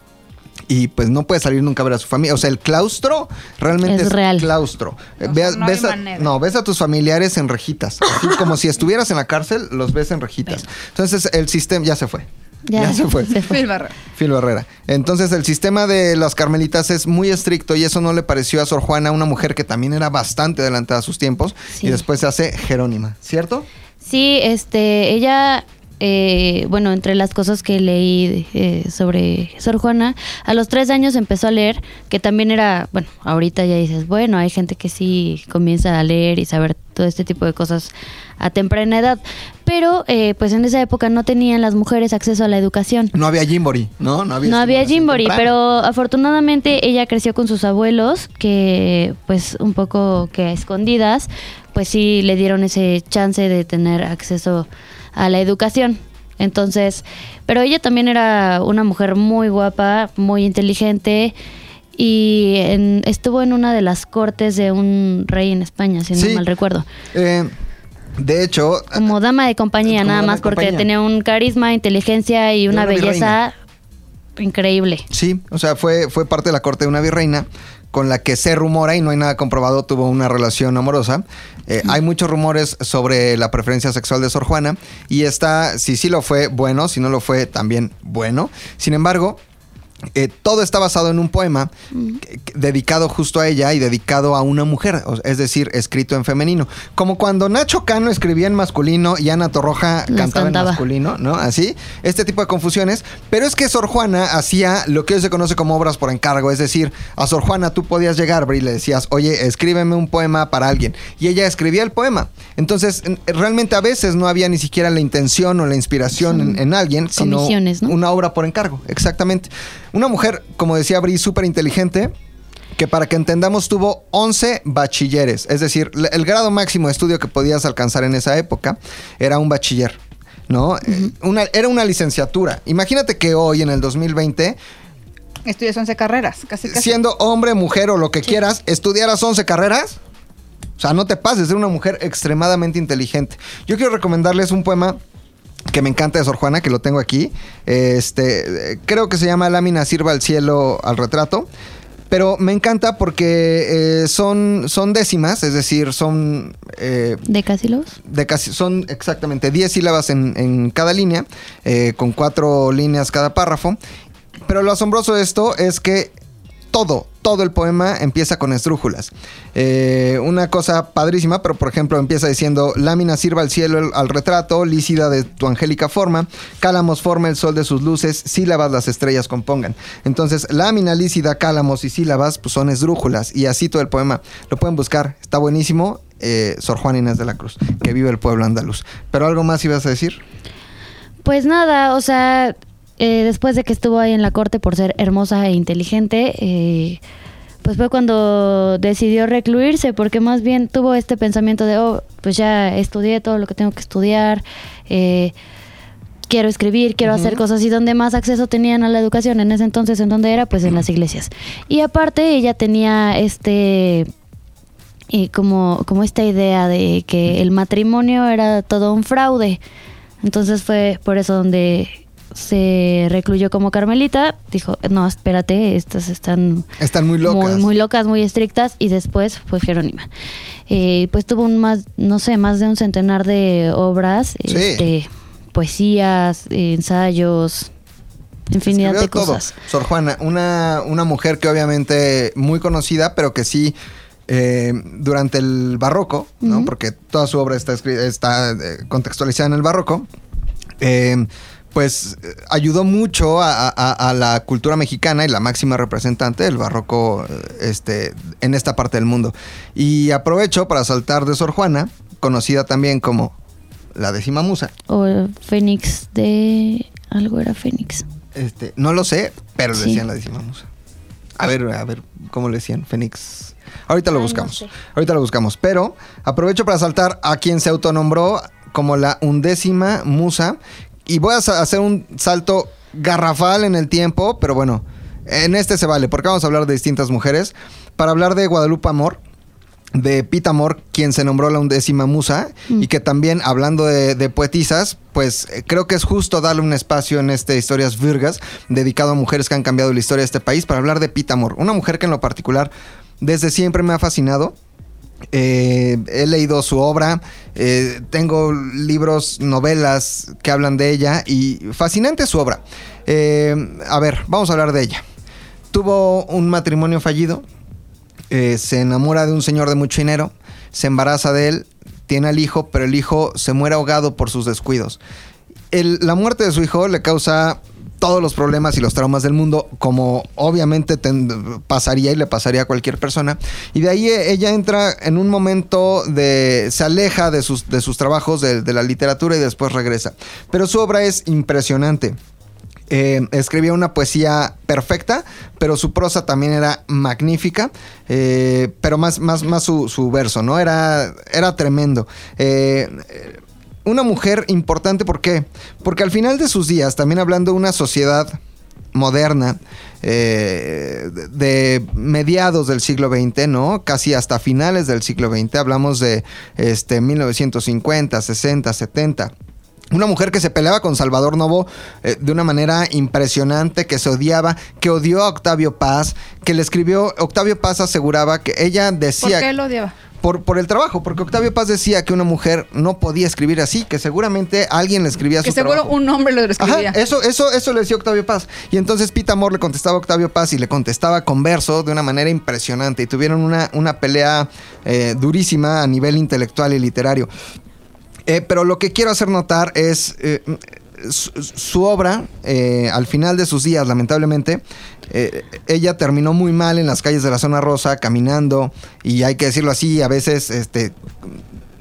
y pues no puede salir nunca a ver a su familia. O sea, el claustro realmente Es es, real. claustro. O sea, no hay ves, a, manera. no, ves a tus familiares en rejitas. Así como si estuvieras en la cárcel, los ves en rejitas. Entonces el sistema ya se fue. Ya, se fue. Phil Barrera. Phil Barrera. Entonces, el sistema de las carmelitas es muy estricto y eso no le pareció a Sor Juana, una mujer que también era bastante adelantada a sus tiempos, Sí. y después se hace Jerónima, ¿cierto? Sí, este, ella, eh, bueno, entre las cosas que leí eh, sobre Sor Juana, a los tres años empezó a leer, que también era, bueno, ahorita ya dices, bueno, hay gente que sí comienza a leer y saber todo este tipo de cosas a temprana edad, pero eh, pues en esa época no tenían las mujeres acceso a la educación. No había Jimbori, ¿no? No había, No había estimulación Jimbori, pero afortunadamente ella creció con sus abuelos, que pues un poco que a escondidas, pues sí le dieron ese chance de tener acceso a la educación. Entonces, pero ella también era una mujer muy guapa, muy inteligente y en- estuvo en una de las cortes de un rey en España, si Sí. no mal recuerdo. Eh, de hecho, Como dama de compañía, nada más porque compañía. tenía un carisma, inteligencia y una una belleza increíble. sí, o sea, fue, fue parte de la corte de una virreina con la que se rumora, y no hay nada comprobado, tuvo una relación amorosa. Eh, Hay muchos rumores sobre la preferencia sexual de Sor Juana, y está, si sí lo fue, bueno, si no lo fue, también bueno. Sin embargo, eh, todo está basado en un poema que- que- dedicado justo a ella y dedicado a una mujer, es decir, escrito en femenino. Como cuando Nacho Cano escribía en masculino y Ana Torroja cantaba en masculino, ¿no? Así, este tipo de confusiones. Pero es que Sor Juana hacía lo que hoy se conoce como obras por encargo, es decir, a Sor Juana tú podías llegar Bri, y le decías, oye, escríbeme un poema para alguien. Y ella escribía el poema. Entonces, en- realmente a veces no había ni siquiera la intención o la inspiración en, en alguien, sino una obra por encargo, exactamente. Una mujer, como decía Bri, súper inteligente, que para que entendamos tuvo 11 bachilleres, es decir, el grado máximo de estudio que podías alcanzar en esa época era un bachiller, ¿no? Eh, una, era una licenciatura. Imagínate que hoy, en el 2020, Estudias 11 carreras, casi casi. siendo hombre, mujer o lo que quieras, estudiaras 11 carreras. O sea, no te pases, ser una mujer extremadamente inteligente. Yo quiero recomendarles un poema que me encanta de Sor Juana, que lo tengo aquí. Este, creo que se llama Lámina sirva al cielo al retrato. Pero me encanta porque eh, son, son décimas, es decir, son eh, de casi, son exactamente 10 sílabas en, en cada línea, eh, con cuatro líneas cada párrafo. Pero lo asombroso de esto es que todo, todo el poema empieza con esdrújulas. Eh, una cosa padrísima, pero por ejemplo empieza diciendo, lámina sirva al cielo el- al retrato, lícida de tu angélica forma, cálamos forma el sol de sus luces, sílabas las estrellas compongan. Entonces, lámina, lícida, cálamos y sílabas pues son esdrújulas y así todo el poema. Lo pueden buscar, está buenísimo. eh, Sor Juana Inés de la Cruz, que vive el pueblo andaluz. Pero algo más ibas a decir. Pues nada, o sea, eh, después de que estuvo ahí en la corte por ser hermosa e inteligente, eh, pues fue cuando decidió recluirse, porque más bien tuvo este pensamiento de, oh, pues ya estudié todo lo que tengo que estudiar, eh, quiero escribir, quiero hacer cosas, y donde más acceso tenían a la educación en ese entonces, ¿en dónde era? Pues en las iglesias. Y aparte ella tenía este... Y como, como esta idea de que el matrimonio era todo un fraude. Entonces fue por eso donde se recluyó como carmelita. Dijo, no, espérate, estas están Están muy locas. muy, muy locas, muy estrictas. Y después fue Jerónima. Eh, pues tuvo un más, no sé, más de un centenar de obras, Sí. este, poesías, ensayos, infinidad de todo. cosas. Sor Juana, una, una mujer que obviamente muy conocida, pero que sí eh, durante el barroco, ¿no? Porque toda su obra está, está eh, contextualizada en el barroco. eh, pues eh, ayudó mucho a, a- a la cultura mexicana y la máxima representante del barroco eh, este, en esta parte del mundo. Y aprovecho para saltar de Sor Juana, conocida también como la décima musa. O Fénix de... Algo era Fénix. Este, no lo sé, pero le decían la décima musa. A ver, a ver, ¿cómo le decían? Fénix. Ahorita lo Ay, no buscamos. sé. Ahorita lo buscamos. Pero aprovecho para saltar a quien se autonombró como la undécima musa. Y voy a hacer un salto garrafal en el tiempo, pero bueno, en este se vale, porque vamos a hablar de distintas mujeres. Para hablar de Guadalupe Amor, de Pita Amor, quien se nombró la undécima musa, Mm. y que también, hablando de, de poetisas, pues eh, creo que es justo darle un espacio en este Historias Virgas, dedicado a mujeres que han cambiado la historia de este país, para hablar de Pita Amor, una mujer que en lo particular desde siempre me ha fascinado. Eh, he leído su obra, eh, tengo libros, novelas que hablan de ella y fascinante su obra. Eh, a ver, vamos a hablar de ella. Tuvo un matrimonio fallido, se enamora de un señor de mucho dinero, se embaraza de él, tiene al hijo, pero el hijo se muere ahogado por sus descuidos. La muerte de su hijo le causa todos los problemas y los traumas del mundo, como obviamente pasaría y le pasaría a cualquier persona. Y de ahí eh, ella entra en un momento de... se aleja de sus, trabajos de, la literatura y después regresa. Pero su obra es impresionante. Eh, escribía una poesía perfecta, pero su prosa también era magnífica, eh, pero más, más, más su, su verso, ¿no? Era, era tremendo. Eh, una mujer importante, ¿por qué? Porque al final de sus días, también hablando de una sociedad moderna, eh, de mediados del siglo XX, ¿no? Casi hasta finales del siglo XX, hablamos de este, 1950, 60, 70. Una mujer que se peleaba con Salvador Novo eh, de una manera impresionante, que se odiaba, que odió a Octavio Paz, que le escribió, Octavio Paz aseguraba que ella ¿Por decía... qué lo odiaba? Por, por el trabajo, porque Octavio Paz decía que una mujer no podía escribir así, que seguramente alguien le escribía Que su seguro trabajo. un hombre lo Ajá, escribía. eso, eso, eso le decía Octavio Paz. Y entonces Pita Amor le contestaba a Octavio Paz y le contestaba con verso de una manera impresionante. Y tuvieron una, una pelea eh, durísima a nivel intelectual y literario. Eh, pero lo que quiero hacer notar es eh, su, obra, eh, al final de sus días, lamentablemente, eh, ella terminó muy mal en las calles de la zona rosa, caminando, y hay que decirlo así, a veces este,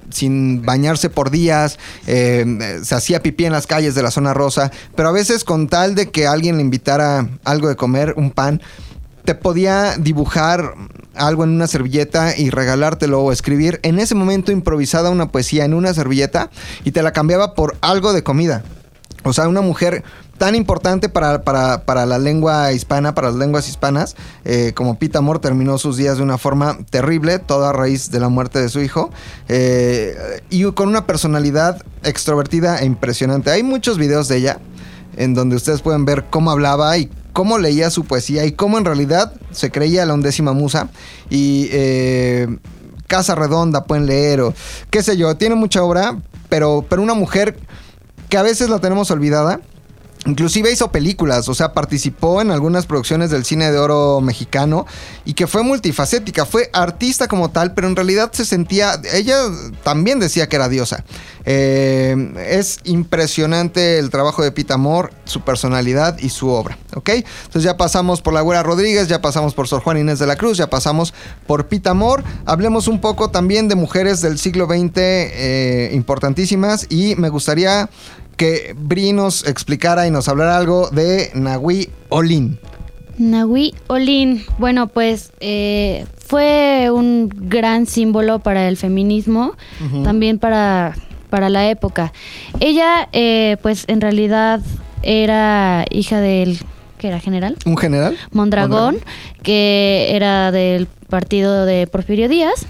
sin bañarse por días, eh, se hacía pipí en las calles de la zona rosa, pero a veces con tal de que alguien le invitara algo de comer, un pan, te podía dibujar algo en una servilleta y regalártelo o escribir en ese momento improvisada una poesía en una servilleta y te la cambiaba por algo de comida. O sea, una mujer tan importante para, para- para la lengua hispana, para las lenguas hispanas, eh, como Pita Amor terminó sus días de una forma terrible, toda a raíz de la muerte de su hijo, eh, y con una personalidad extrovertida e impresionante. Hay muchos videos de ella en donde ustedes pueden ver cómo hablaba y cómo leía su poesía y cómo en realidad se creía la undécima musa. Y eh, Casa Redonda pueden leer o qué sé yo, tiene mucha obra, pero, pero una mujer que a veces la tenemos olvidada. Inclusive hizo películas, o sea, participó en algunas producciones del cine de oro mexicano y que fue multifacética, fue artista como tal, pero en realidad se sentía, ella también decía que era diosa. Eh, es impresionante el trabajo de Pita Amor, su personalidad y su obra, ¿ok? Entonces ya pasamos por la Güera Rodríguez, ya pasamos por Sor Juan Inés de la Cruz, ya pasamos por Pita Amor. Hablemos un poco también de mujeres del siglo XX eh, importantísimas y me gustaría que Bri nos explicara y nos hablara algo de Nahui Olin. Nahui Olin, bueno, pues eh, fue un gran símbolo para el feminismo, también para, para la época. Ella, eh, pues en realidad era hija del, ¿qué era? General. ¿Un general? Mondragón, que era del partido de Porfirio Díaz.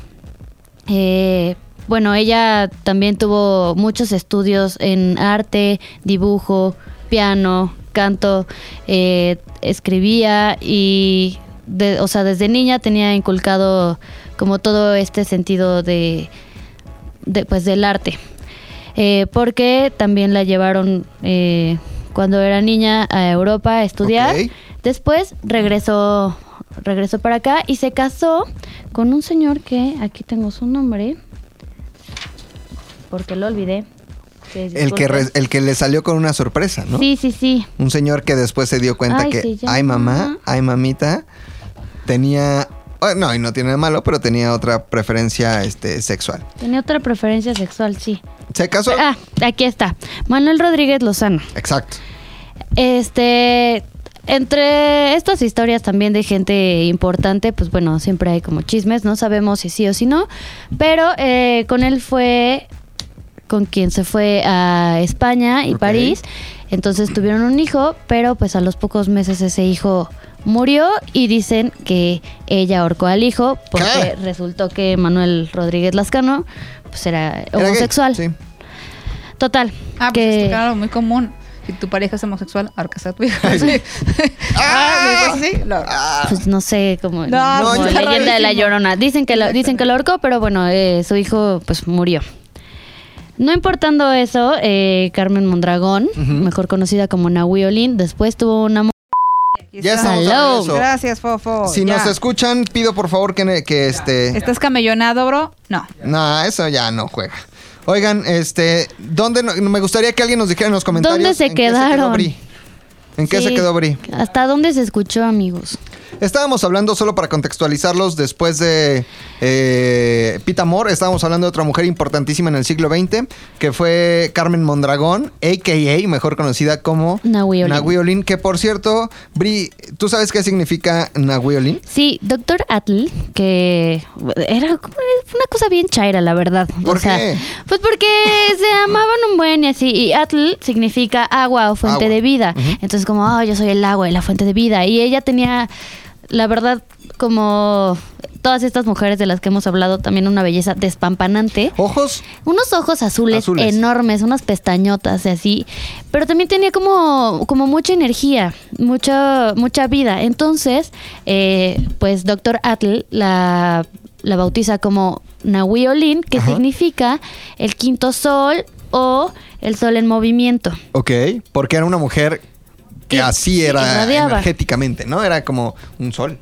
Eh, bueno, ella también tuvo muchos estudios en arte, dibujo, piano, canto, eh, escribía y, de- o sea, desde niña tenía inculcado como todo este sentido de, de, pues, del arte. Eh, porque también la llevaron eh, cuando era niña a Europa a estudiar. Después regresó, regresó para acá y se casó con un señor que aquí tengo su nombre, porque lo olvidé. que El que, re- el que le salió con una sorpresa, ¿no? Sí, sí, sí. Un señor que después se dio cuenta Ay, que, llama- ay mamá, ay mamita, tenía, no, y no tiene de malo, pero tenía otra preferencia este, sexual. Tenía otra preferencia sexual, sí. ¿Se casó? Ah, aquí está. Manuel Rodríguez Lozano. Exacto. Este, entre estas historias también de gente importante, pues bueno, siempre hay como chismes, no sabemos si sí o si no, pero eh, con él fue con quien se fue a España y. París, entonces tuvieron un hijo, pero pues a los pocos meses ese hijo murió y dicen que ella ahorcó al hijo porque ¿Qué? resultó que Manuel Rodríguez Lascano pues era Era gay, homosexual. sí. Total. Ah, pues que es claro, muy común. Si tu pareja es homosexual, ahorcas a tu hijo. Sí. ¡Ah! Ah, sí, lo- pues no sé cómo, No, como está leyenda de la llorona. Dicen que lo, dicen que lo ahorcó, pero bueno, eh, su hijo pues murió. No importando eso, eh, Carmen Mondragón, mejor conocida como Nahui Olin, después tuvo una Ya estamos Hello. eso. Gracias, Fofo. Si ya. nos escuchan, pido por favor que, que este... ¿Estás camellonado, bro? No. No, eso ya no juega. Oigan, este, ¿dónde no- me gustaría que alguien nos dijera en los comentarios ¿Dónde se en qué quedaron? quedó Bri? ¿En qué se quedó Bri? ¿Hasta dónde se escuchó, amigos? Estábamos hablando solo para contextualizarlos después de eh, Pita Amor, estábamos hablando de otra mujer importantísima en el siglo XX, que fue Carmen Mondragón, a.k.a. mejor conocida como Nahui Olin. Nahui Olin, que por cierto, Bri, ¿tú sabes qué significa Nahui Olin? Sí, doctor Atl, que era una cosa bien chaira, la verdad. ¿Por qué? Pues porque se amaban buen y así. Y Atl significa agua o fuente Agua. de vida. Entonces, como, oh, yo soy el agua y la fuente de vida. Y ella tenía, la verdad, como todas estas mujeres de las que hemos hablado, también una belleza despampanante. Ojos, Unos ojos azules, Azules. enormes, unas pestañotas y así. Pero también tenía como, como mucha energía, mucha, mucha vida. Entonces, eh, pues Doctor Atl la, la bautiza como Nahui Olin, que Ajá. significa el quinto sol o el sol en movimiento. ok, porque era una mujer que Sí, así sí, era energéticamente, ¿no? Era como un sol.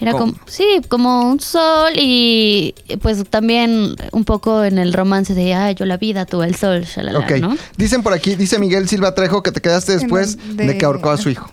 Era como, sí, como un sol y pues también un poco en el romance de, ay, yo la vida, tú el sol, shalala, Ok. ¿no? Dicen por aquí, dice Miguel Silva Trejo que te quedaste después de, de- que ahorcó a su hijo.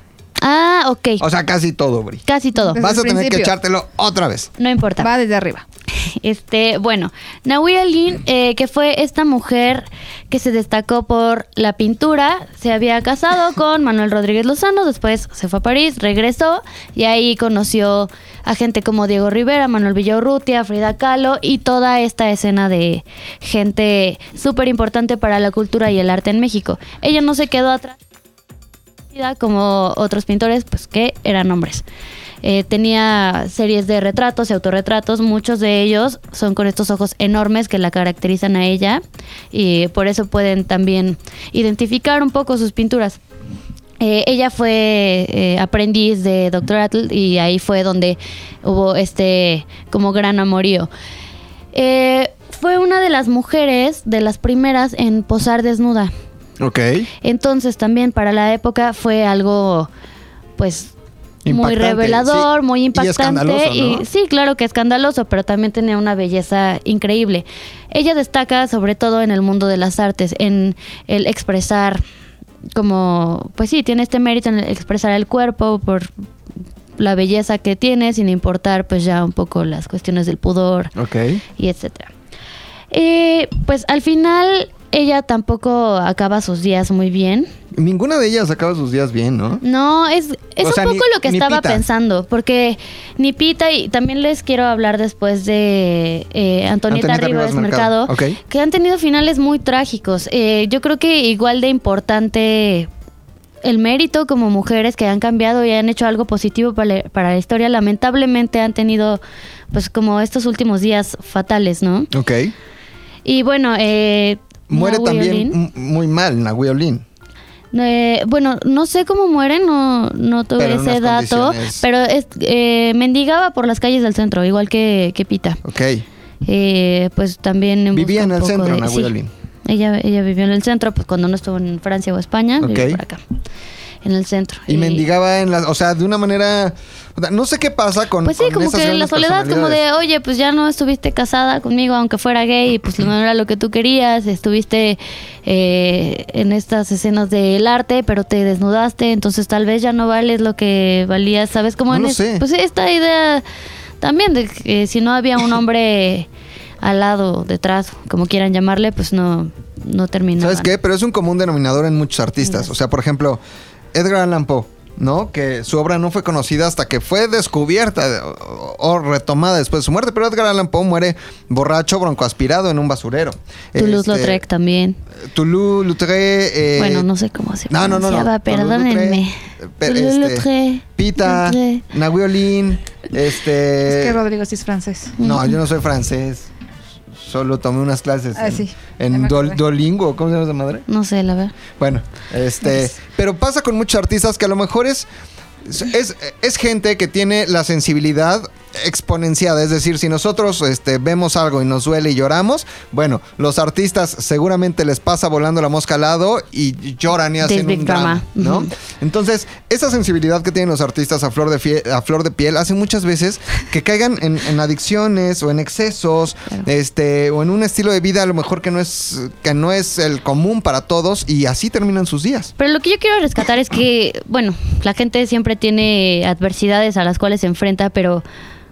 Ah, ok. O sea, casi todo, Bri. Casi todo. Desde Vas a tener que echártelo otra vez. No importa. Va desde arriba. Este, bueno, Nahui Olin, eh, que fue esta mujer que se destacó por la pintura, se había casado con Manuel Rodríguez Lozano, después se fue a París, regresó y ahí conoció a gente como Diego Rivera, Manuel Villaurrutia, Frida Kahlo y toda esta escena de gente súper importante para la cultura y el arte en México. Ella no se quedó atrás como otros pintores, pues que eran hombres. Eh, tenía series de retratos y autorretratos, muchos de ellos son con estos ojos enormes que la caracterizan a ella y por eso pueden también identificar un poco sus pinturas. Eh, ella fue eh, aprendiz de Dr. Atl y ahí fue donde hubo este como gran amorío. Fue una de las mujeres, de las primeras en posar desnuda. Ok. Entonces también para la época fue algo pues muy revelador, sí. muy Y impactante y sí, claro que escandaloso, pero también tenía una belleza increíble. Ella destaca sobre todo en el mundo de las artes, en el expresar como pues sí, tiene este mérito en el expresar el cuerpo por la belleza que tiene sin importar pues ya un poco las cuestiones del pudor Ok. y etcétera. Eh, pues al final ella tampoco acaba sus días muy bien. Ninguna de ellas acaba sus días bien, ¿no? No, es, es O un sea, poco ni- lo que estaba Pita. pensando, porque ni Pita y también les quiero hablar después de eh, Antonieta, Antonieta Rivas Rivas Mercado, Mercado, ok. que han tenido finales muy trágicos. Eh, yo creo que igual de importante el mérito como mujeres que han cambiado y han hecho algo positivo para, para la historia, lamentablemente han tenido pues como estos últimos días fatales, ¿no? Ok. Y bueno, eh, Muere Nahui también muy mal Nahui Olin. Eh, bueno, no sé cómo muere, no, no tuve ese dato, condiciones- pero es, eh, mendigaba por las calles del centro, igual que, que Pita. Ok. Eh, pues también Vivía en el centro, de- Nahui sí. Olin. Ella, ella vivió en el centro, pues cuando no estuvo en Francia o España, vivió por acá, en el centro. Y mendigaba en la... O sea, de una manera... no sé qué pasa con Pues sí, con como estas que la soledad, como de, oye, pues ya no estuviste casada conmigo, aunque fuera gay, y pues no era lo que tú querías, estuviste eh, en estas escenas del arte, pero te desnudaste, entonces tal vez ya no vales lo que valías, ¿sabes? Como No en lo es- sé. Pues esta idea también de que si no había un hombre al lado, detrás, como quieran llamarle, pues no, no terminaba. ¿Sabes qué? Pero es un común denominador en muchos artistas. O sea, por ejemplo, Edgar Allan Poe. ¿no? Que su obra no fue conocida hasta que fue descubierta o, o retomada después de su muerte. Pero Edgar Allan Poe muere borracho, broncoaspirado en un basurero. Toulouse-Lautrec Este, también. Toulouse-Lautrec. eh, bueno, no sé cómo se no, no, no, no. pronunciaba, perdónenme. Toulouse-Lautrec, pe- este, Toulouse-Lautrec. Pita, Lautrec. Nahuiolín, este... Es que Rodrigo sí es francés. No, yo no soy francés. Solo tomé unas clases Ah, en, sí, en acordé. Duolingo, ¿cómo se llama esa madre? No sé, la verdad. Bueno, este, pero pasa con muchos artistas que a lo mejor es es, es gente que tiene la sensibilidad exponenciada, es decir, si nosotros este, vemos algo y nos duele y lloramos, bueno, los artistas seguramente les pasa volando la mosca al lado y lloran y hacen un drama. ¿no? Entonces, esa sensibilidad que tienen los artistas a flor de, a flor de piel hace muchas veces que caigan en, en adicciones o en excesos, Claro. este, o en un estilo de vida a lo mejor que no es que no es el común para todos y así terminan sus días. Pero lo que yo quiero rescatar es que, bueno, la gente siempre tiene adversidades a las cuales se enfrenta, pero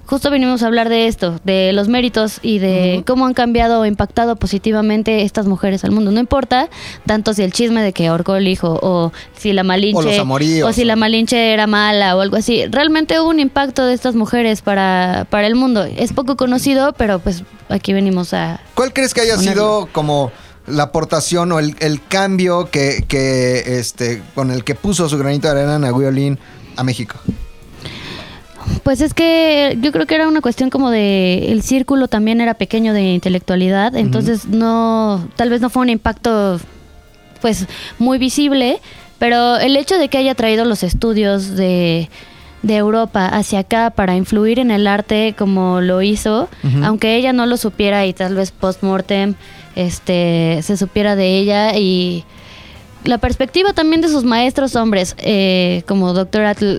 justo venimos a hablar de esto, de los méritos y de cómo han cambiado o impactado positivamente estas mujeres al mundo. No importa tanto si el chisme de que ahorcó el hijo o si la malinche O los amoríos, o si o- la malinche era mala o algo así. Realmente hubo un impacto de estas mujeres para, para el mundo. Es poco conocido, pero pues aquí venimos a... ¿Cuál crees que haya Ponerlo. sido como la aportación o el, el cambio que, que, este con el que puso su granito de arena Nahuiolín a México? Pues es que yo creo que era una cuestión como de el círculo también era pequeño de intelectualidad, entonces no tal vez no fue un impacto pues muy visible, pero el hecho de que haya traído los estudios de de Europa hacia acá para influir en el arte como lo hizo, aunque ella no lo supiera y tal vez post-mortem este, se supiera de ella y la perspectiva también de sus maestros hombres, eh, como Dr. Atl,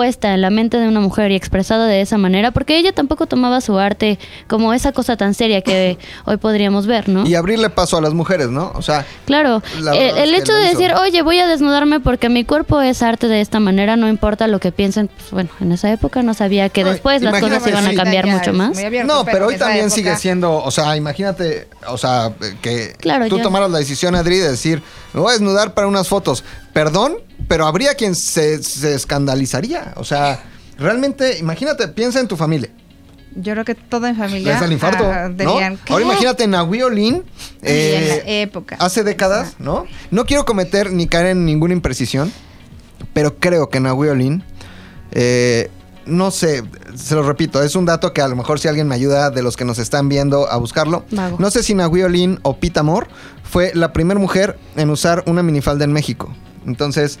puesta en la mente de una mujer y expresada de esa manera, porque ella tampoco tomaba su arte como esa cosa tan seria que hoy podríamos ver, ¿no? Y abrirle paso a las mujeres, ¿no? O sea, Claro, La el, hecho de decir, oye, voy a desnudarme porque mi cuerpo es arte de esta manera, no importa lo que piensen, pues bueno, en esa época no sabía que Ay, después las cosas iban a cambiar mucho más. abierto, no, pero hoy también época- sigue siendo, o sea, imagínate, o sea, que Claro, tú tomaras la decisión, Adri, de decir, me voy a desnudar para unas fotos. Perdón, pero habría quien se, se escandalizaría. O sea, realmente, imagínate, piensa en tu familia. Yo creo que todo en familia. Da el infarto, ah, ¿no? Ahora imagínate Nahuiolín. Y en la eh, época. hace décadas, ¿no? No quiero cometer ni caer en ninguna imprecisión, pero creo que Nahuiolín, eh, no sé, se lo repito, es un dato que a lo mejor si alguien me ayuda de los que nos están viendo a buscarlo. Vago. No sé si Nahuiolín o Pita Amor fue la primera mujer en usar una minifalda en México. Entonces,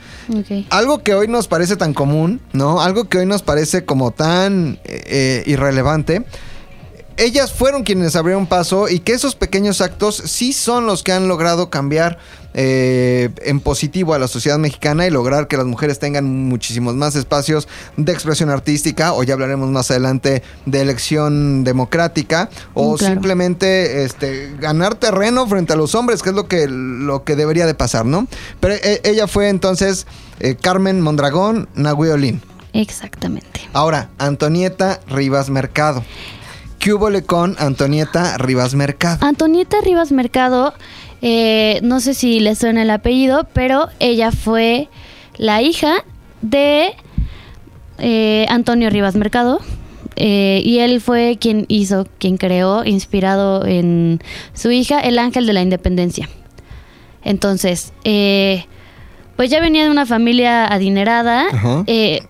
algo que hoy nos parece tan común, ¿no? Algo que hoy nos parece como tan eh, irrelevante. Ellas fueron quienes abrieron paso y que esos pequeños actos sí son los que han logrado cambiar eh, en positivo a la sociedad mexicana y lograr que las mujeres tengan muchísimos más espacios de expresión artística o ya hablaremos más adelante de elección democrática o claro. simplemente este, ganar terreno frente a los hombres, que es lo que, lo que debería de pasar, ¿no? Pero eh, ella fue entonces eh, Carmen Mondragón Nahuiolín. Exactamente. Ahora, Antonieta Rivas Mercado. ¿Qué hubo con Antonieta Rivas Mercado? Antonieta Rivas Mercado, eh, no sé si le suena el apellido, pero ella fue la hija de eh, Antonio Rivas Mercado. eh, y él fue quien hizo, quien creó, inspirado en su hija, el ángel de la independencia. Entonces, eh, pues ya venía de una familia adinerada.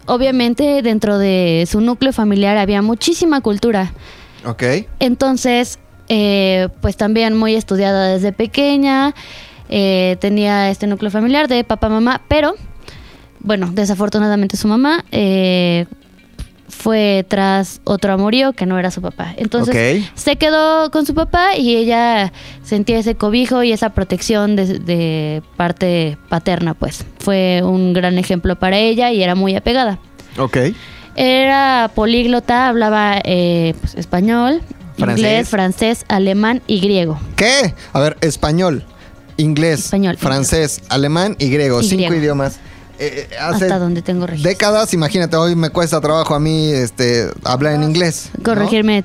Obviamente dentro de su núcleo familiar había muchísima cultura. Ok. Entonces, eh, pues también muy estudiada desde pequeña, eh, tenía este núcleo familiar de papá, mamá, pero, bueno, desafortunadamente su mamá eh, fue tras otro amorío que no era su papá. Entonces, se quedó con su papá y ella sentía ese cobijo y esa protección de, de parte paterna, pues. Fue un gran ejemplo para ella y era muy apegada. Ok. Era políglota, hablaba eh, pues, español, Francés. inglés, francés, alemán y griego. ¿Qué? A ver, español, inglés, Español, francés, alemán y griego. Y cinco griego. idiomas. Eh, eh, hace Hasta donde tengo registro. décadas, imagínate, hoy me cuesta trabajo a mí este, hablar en inglés. ¿no? Corregirme.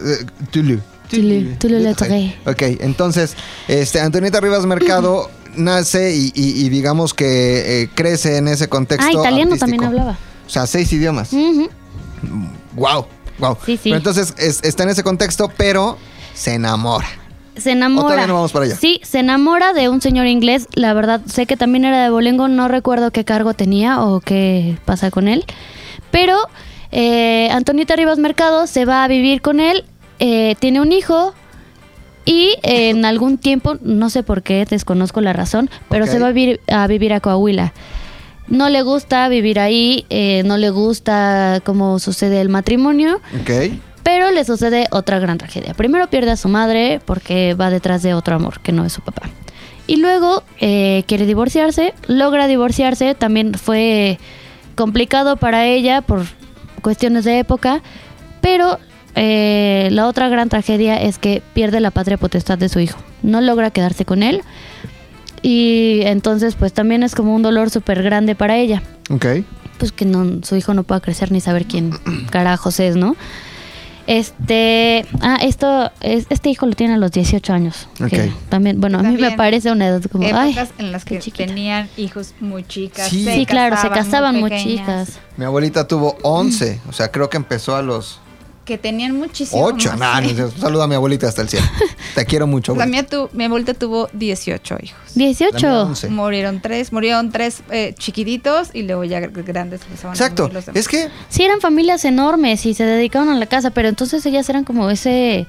Eh, Tulu. Tu le- tu le lettré. Ok, entonces, este, Antonieta Rivas Mercado nace y, y- y digamos que eh, crece en ese contexto. Ah, italiano artístico. también hablaba. O sea, seis idiomas. Wow, wow. Sí, sí. Pero entonces es- está en ese contexto, pero se enamora. Se enamora. ¿O todavía no vamos para allá? Sí, se enamora de un señor inglés. La verdad, sé que también era de Bolengo. No recuerdo qué cargo tenía o qué pasa con él. Pero eh, Antonita Rivas Mercado se va a vivir con él. eh, tiene un hijo. Y eh, en algún tiempo, no sé por qué, desconozco la razón, pero se va a, vir- a vivir a Coahuila. No le gusta vivir ahí, eh, no le gusta cómo sucede el matrimonio. Ok. Pero le sucede otra gran tragedia. Primero pierde a su madre porque va detrás de otro amor que no es su papá. Y luego eh, quiere divorciarse, logra divorciarse, también fue complicado para ella por cuestiones de época, pero eh, la otra gran tragedia es que pierde la patria potestad de su hijo. No logra quedarse con él y entonces pues también es como un dolor súper grande para ella Ok. pues que no, su hijo no pueda crecer ni saber quién carajos es, ¿no? Este, ah, esto, es- este hijo lo tiene a los 18 años. que Ok. también, bueno, a mí me parece una edad como, ay, Épocas en las qué que chiquita. tenían hijos muy chicas. Sí. sí, claro, se casaban muy, pequeñas, chicas. Mi abuelita tuvo 11. O sea, creo que empezó a los Que tenían muchísimo 8. más. Nah, no, saluda a mi abuelita hasta el cielo. Te quiero mucho. La abuelita. mía tu, mi abuelita tuvo 18 hijos. La mía 18. 11. Murieron tres, murieron tres eh, chiquititos y luego ya gr- grandes empezaban Exacto. morir los demás. Es que Sí, eran familias enormes y se dedicaban a la casa, pero entonces ellas eran como ese,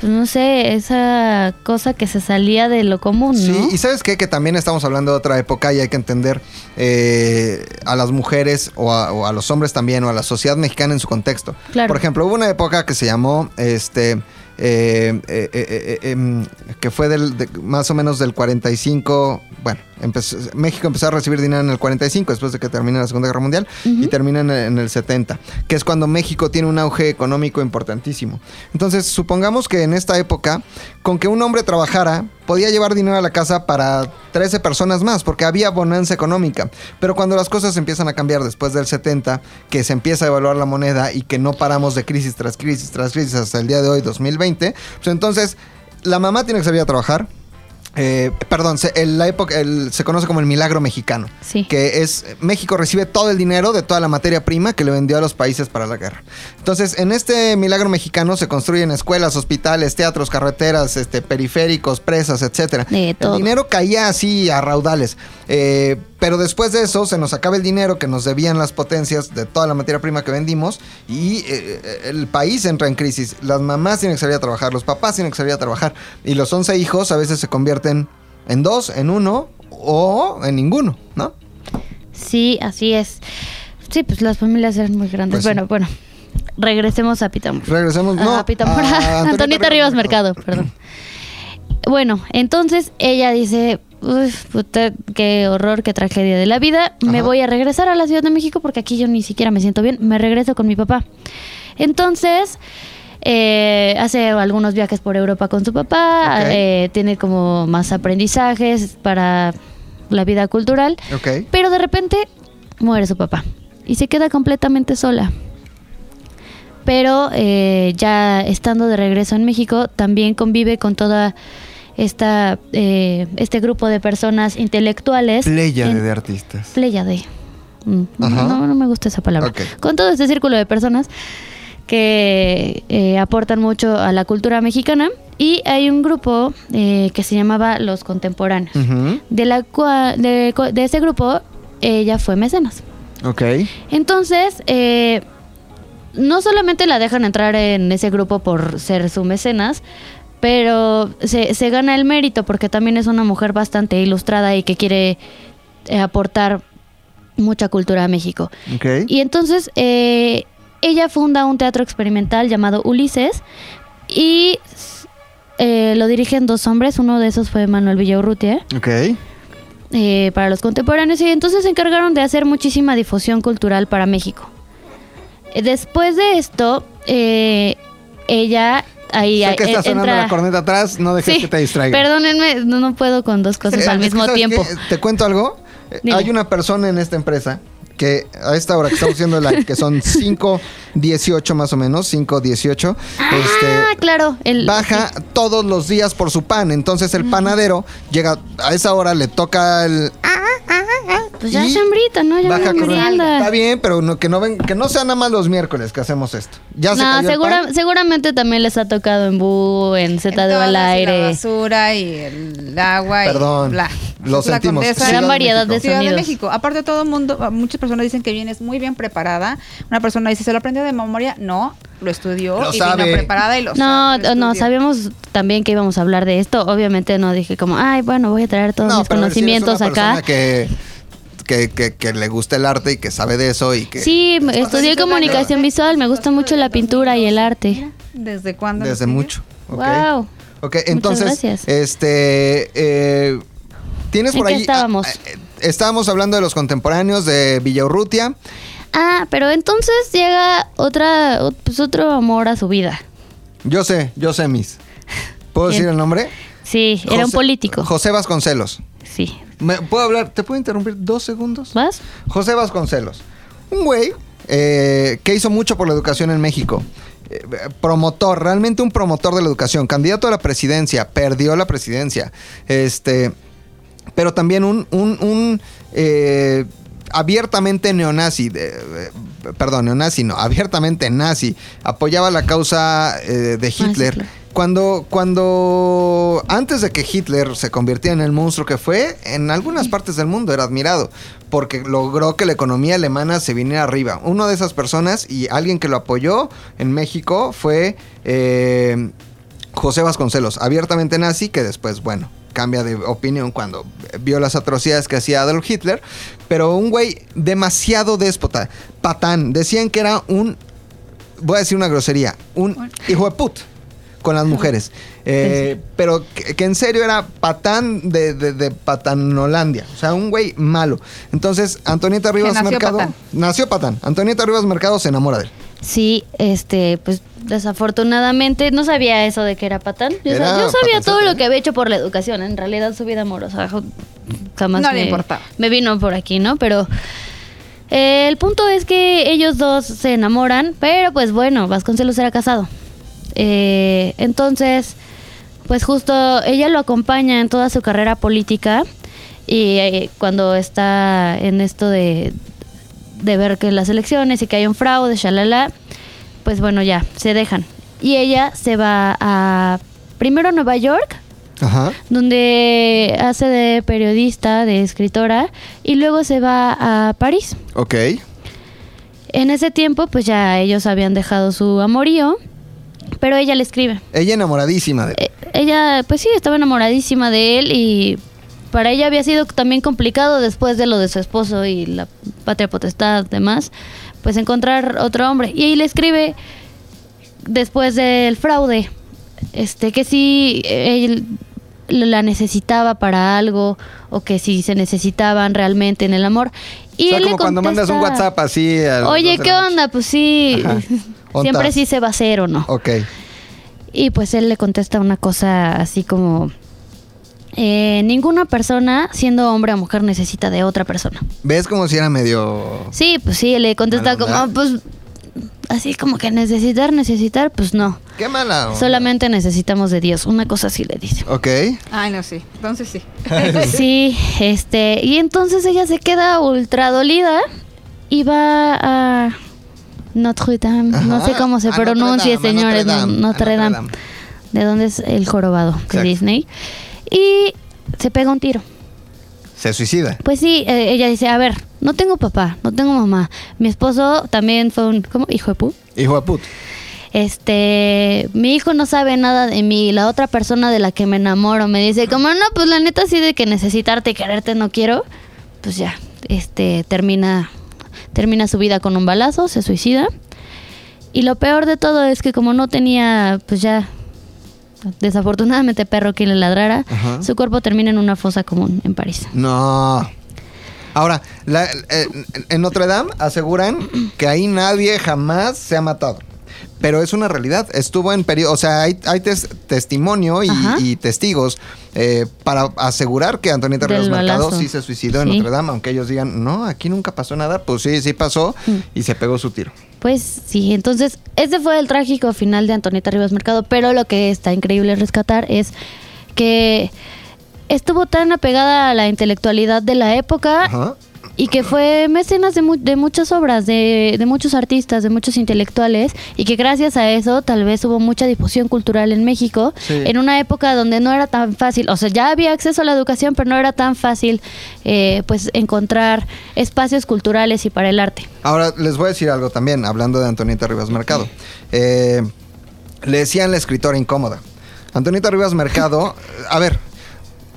pues no sé, esa cosa que se salía de lo común, ¿no? Sí, y sabes qué? que también estamos hablando de otra época y hay que entender eh, a las mujeres o a, o a los hombres también o a la sociedad mexicana en su contexto. Claro. Por ejemplo, hubo una época que se llamó, este, eh, eh, eh, em, que fue del, de- más o menos del 45, bueno, empezó- México empezó a recibir dinero en el 45 después de que termina la Segunda Guerra Mundial y termina en, el- en el 70, que es cuando México tiene un auge económico importantísimo. Entonces, supongamos que en esta época, con que un hombre trabajara, podía llevar dinero a la casa para 13 personas más, porque había bonanza económica. Pero cuando las cosas empiezan a cambiar después del 70, que se empieza a evaluar la moneda y que no paramos de crisis tras crisis tras crisis hasta el día de hoy, 2020, pues entonces la mamá tiene que salir a trabajar. Eh, perdón, se, el- la época, el- se conoce como el milagro mexicano. Sí. Que es México recibe todo el dinero de toda la materia prima que le vendió a los países para la guerra. Entonces, en este milagro mexicano se construyen escuelas, hospitales, teatros, carreteras, este, periféricos, presas, etcétera. De todo. El dinero caía así a raudales. Eh, pero después de eso se nos acaba el dinero que nos debían las potencias de toda la materia prima que vendimos y eh, el país entra en crisis. Las mamás tienen que salir a trabajar, los papás tienen que salir a trabajar y los 11 hijos a veces se convierten en dos, en uno o en ninguno, ¿no? Sí, así es. Sí, pues las familias eran muy grandes. Pues sí. bueno, bueno. Regresemos a Pitamor. Regresemos, no, a Pitamor. a Antonita, Rivas Mercado, perdón. Bueno, entonces ella dice, "Uf, puta, qué horror, qué tragedia de la vida. Me voy a regresar a la Ciudad de México porque aquí yo ni siquiera me siento bien. Me regreso con mi papá. Entonces, eh, hace algunos viajes por Europa con su papá. Eh, tiene como más aprendizajes para la vida cultural. Pero de repente muere su papá y se queda completamente sola. Pero eh, ya estando de regreso en México, también convive con toda esta eh, este grupo de personas intelectuales. Pléyade en- de artistas. Pléyade. Mm, Ajá. No, no me gusta esa palabra. Con todo este círculo de personas que eh, aportan mucho a la cultura mexicana. Y hay un grupo eh, que se llamaba Los Contemporáneos. De, la cua- de, de ese grupo, ella fue mecenas. Ok. Entonces, eh, no solamente la dejan entrar en ese grupo por ser su mecenas, pero se, se gana el mérito porque también es una mujer bastante ilustrada y que quiere eh, aportar mucha cultura a México. Ok. Y entonces eh, ella funda un teatro experimental llamado Ulises y eh, lo dirigen dos hombres, uno de esos fue Manuel Villaurrutia Ok. eh, para los contemporáneos y entonces se encargaron de hacer muchísima difusión cultural para México. Después de esto, eh, ella ahí Sé que está sonando entra- la corneta atrás, no dejes Sí, que te distraiga. Perdónenme, no, no puedo con dos cosas Eh, al mismo ¿sabes tiempo. qué? Te cuento algo. Eh, Dime. Hay una persona en esta empresa que a esta hora que estamos haciendo live, que son 5.18 más o menos, 5.18, Ah, este, claro. El, baja todos los días por su pan. Entonces el panadero llega a esa hora, le toca el... Pues ya chambrita, ¿no? Ya baja. Está bien, pero no, que, no ven, que no sea nada más los miércoles que hacemos esto. Ya se No, cayó el segura- pan. seguramente también les ha tocado en Bu, en Z de al Entonces, La aire. basura y el agua Perdón, y bla. lo Es la sentimos. Condesa. Gran de variedad México. de Ciudad de. México. Aparte todo el mundo, muchas personas dicen que vienes muy bien preparada. Una persona dice, ¿se lo aprendió de memoria? No, lo estudió Lo y sabe. vino preparada y lo No, sabe. lo no, sabíamos también que íbamos a hablar de esto. Obviamente no dije como, ay, bueno, voy a traer todos No, mis pero a ver si eres conocimientos persona acá. Que, que, que, que le gusta el arte y que sabe de eso y que... Sí, estudié comunicación visual, me gusta mucho la pintura y el arte. ¿Desde cuándo? Desde mucho. Wow. Ok, entonces, gracias. este, eh, tienes ¿En por qué ahí... estábamos? ah, eh, estábamos hablando de los contemporáneos de Villaurrutia. Ah, pero entonces llega otra, ot- pues otro amor a su vida. Yo sé, yo sé, Miss. ¿Puedo decir el nombre? Sí, era un José- político. José Vasconcelos. Sí. ¿Me- ¿Puedo hablar? ¿Te puedo interrumpir dos segundos? ¿Vas? José Vasconcelos. Un güey eh, que hizo mucho por la educación en México. Eh, promotor, realmente un promotor de la educación. Candidato a la presidencia. Perdió la presidencia. Este. Pero también un. un- un, eh, abiertamente neonazi. de- perdón, neonazi, no. Abiertamente nazi. Apoyaba la causa eh, de Hitler. Cuando, cuando antes de que Hitler se convirtiera en el monstruo que fue, en algunas partes del mundo era admirado, porque logró que la economía alemana se viniera arriba. Una de esas personas y alguien que lo apoyó en México fue eh, José Vasconcelos, abiertamente nazi, que después, bueno, cambia de opinión cuando vio las atrocidades que hacía Adolf Hitler, pero un güey demasiado déspota, patán, decían que era un, voy a decir una grosería, un hijo de put con las mujeres. Eh, pero que, que en serio era patán de, de, de Patanolandia. O sea, un güey malo. Entonces, Antonieta Rivas nació Mercado. patán. Nació patán. Antonieta Rivas Mercado se enamora de él. Sí, este, pues desafortunadamente no sabía eso de que era patán. Yo, Era sa- yo sabía todo lo que había hecho por la educación. En realidad su vida amorosa jamás No le me, importaba. me vino por aquí, ¿no? Pero eh, el punto es que ellos dos se enamoran, pero pues bueno, Vasconcelos era casado. Eh, entonces, pues justo ella lo acompaña en toda su carrera política y eh, cuando está en esto de, de ver que las elecciones y que hay un fraude, shalala, pues bueno, ya, se dejan. Y ella se va a primero a Nueva York, Ajá. donde hace de periodista, de escritora, y luego se va a París. Ok. En ese tiempo, pues ya ellos habían dejado su amorío, pero ella le escribe. Ella enamoradísima de él. Eh, ella, pues sí, estaba enamoradísima de él y para ella había sido también complicado después de lo de su esposo y la patria potestad, demás, pues encontrar otro hombre. Y ahí le escribe después del fraude, este, que si él la necesitaba para algo o que si se necesitaban realmente en el amor. Y o sea, él le como cuando mandas un WhatsApp así. Oye, ¿qué onda? Pues sí, siempre sí se va a hacer o no. Ok. Y pues él le contesta una cosa así como, eh, ninguna persona, siendo hombre o mujer, necesita de otra persona. ¿Ves como si era medio. Sí, pues sí, le contesta como, pues, así como que necesitar, necesitar, pues no. Qué mala. onda. Solamente necesitamos de Dios. Una cosa así le dice. Ok. Ay, no, sí. Entonces sí. Sí, este, y entonces ella se queda ultra dolida y va a Notre Dame. No sé cómo se a Notre pronuncie, Dame, a señores. Notre Dame, Notre. Dame. De dónde es el jorobado de Exacto. Disney. Y se pega un tiro. Se suicida. Pues sí, eh, ella dice, a ver, no tengo papá, no tengo mamá. Mi esposo también fue un, ¿cómo? Hijo de pu. Hijo de put. Este, mi hijo no sabe nada de mí. La otra persona de la que me enamoro me dice, como no, pues la neta sí de que necesitarte y quererte no quiero. Pues ya, este, termina, termina su vida con un balazo, se suicida. Y lo peor de todo es que como no tenía, pues ya, desafortunadamente perro que le ladrara, Ajá. su cuerpo termina en una fosa común en París. No. Ahora, la- eh, en Notre Dame aseguran que ahí nadie jamás se ha matado. pero es una realidad. Estuvo en periodo, o sea, hay, hay tes- testimonio y, testigos eh, para asegurar que Antonieta Rivas Mercado sí se suicidó en Sí. Notre Dame, aunque ellos digan, no, aquí nunca pasó nada, pues sí, sí pasó Mm. y se pegó su tiro. Pues sí, entonces ese fue el trágico final de Antonieta Rivas Mercado, pero lo que está increíble rescatar es que estuvo tan apegada a la intelectualidad de la época Ajá. Y que fue mecenas de, mu- de muchas obras, de, de muchos artistas, de muchos intelectuales, y que gracias a eso tal vez hubo mucha difusión cultural en México, Sí. en una época donde no era tan fácil, o sea, ya había acceso a la educación, pero no era tan fácil eh, pues encontrar espacios culturales y para el arte. Ahora les voy a decir algo también, hablando de Antonieta Rivas Mercado. Eh, le decían la escritora incómoda. Antonieta Rivas Mercado, a ver,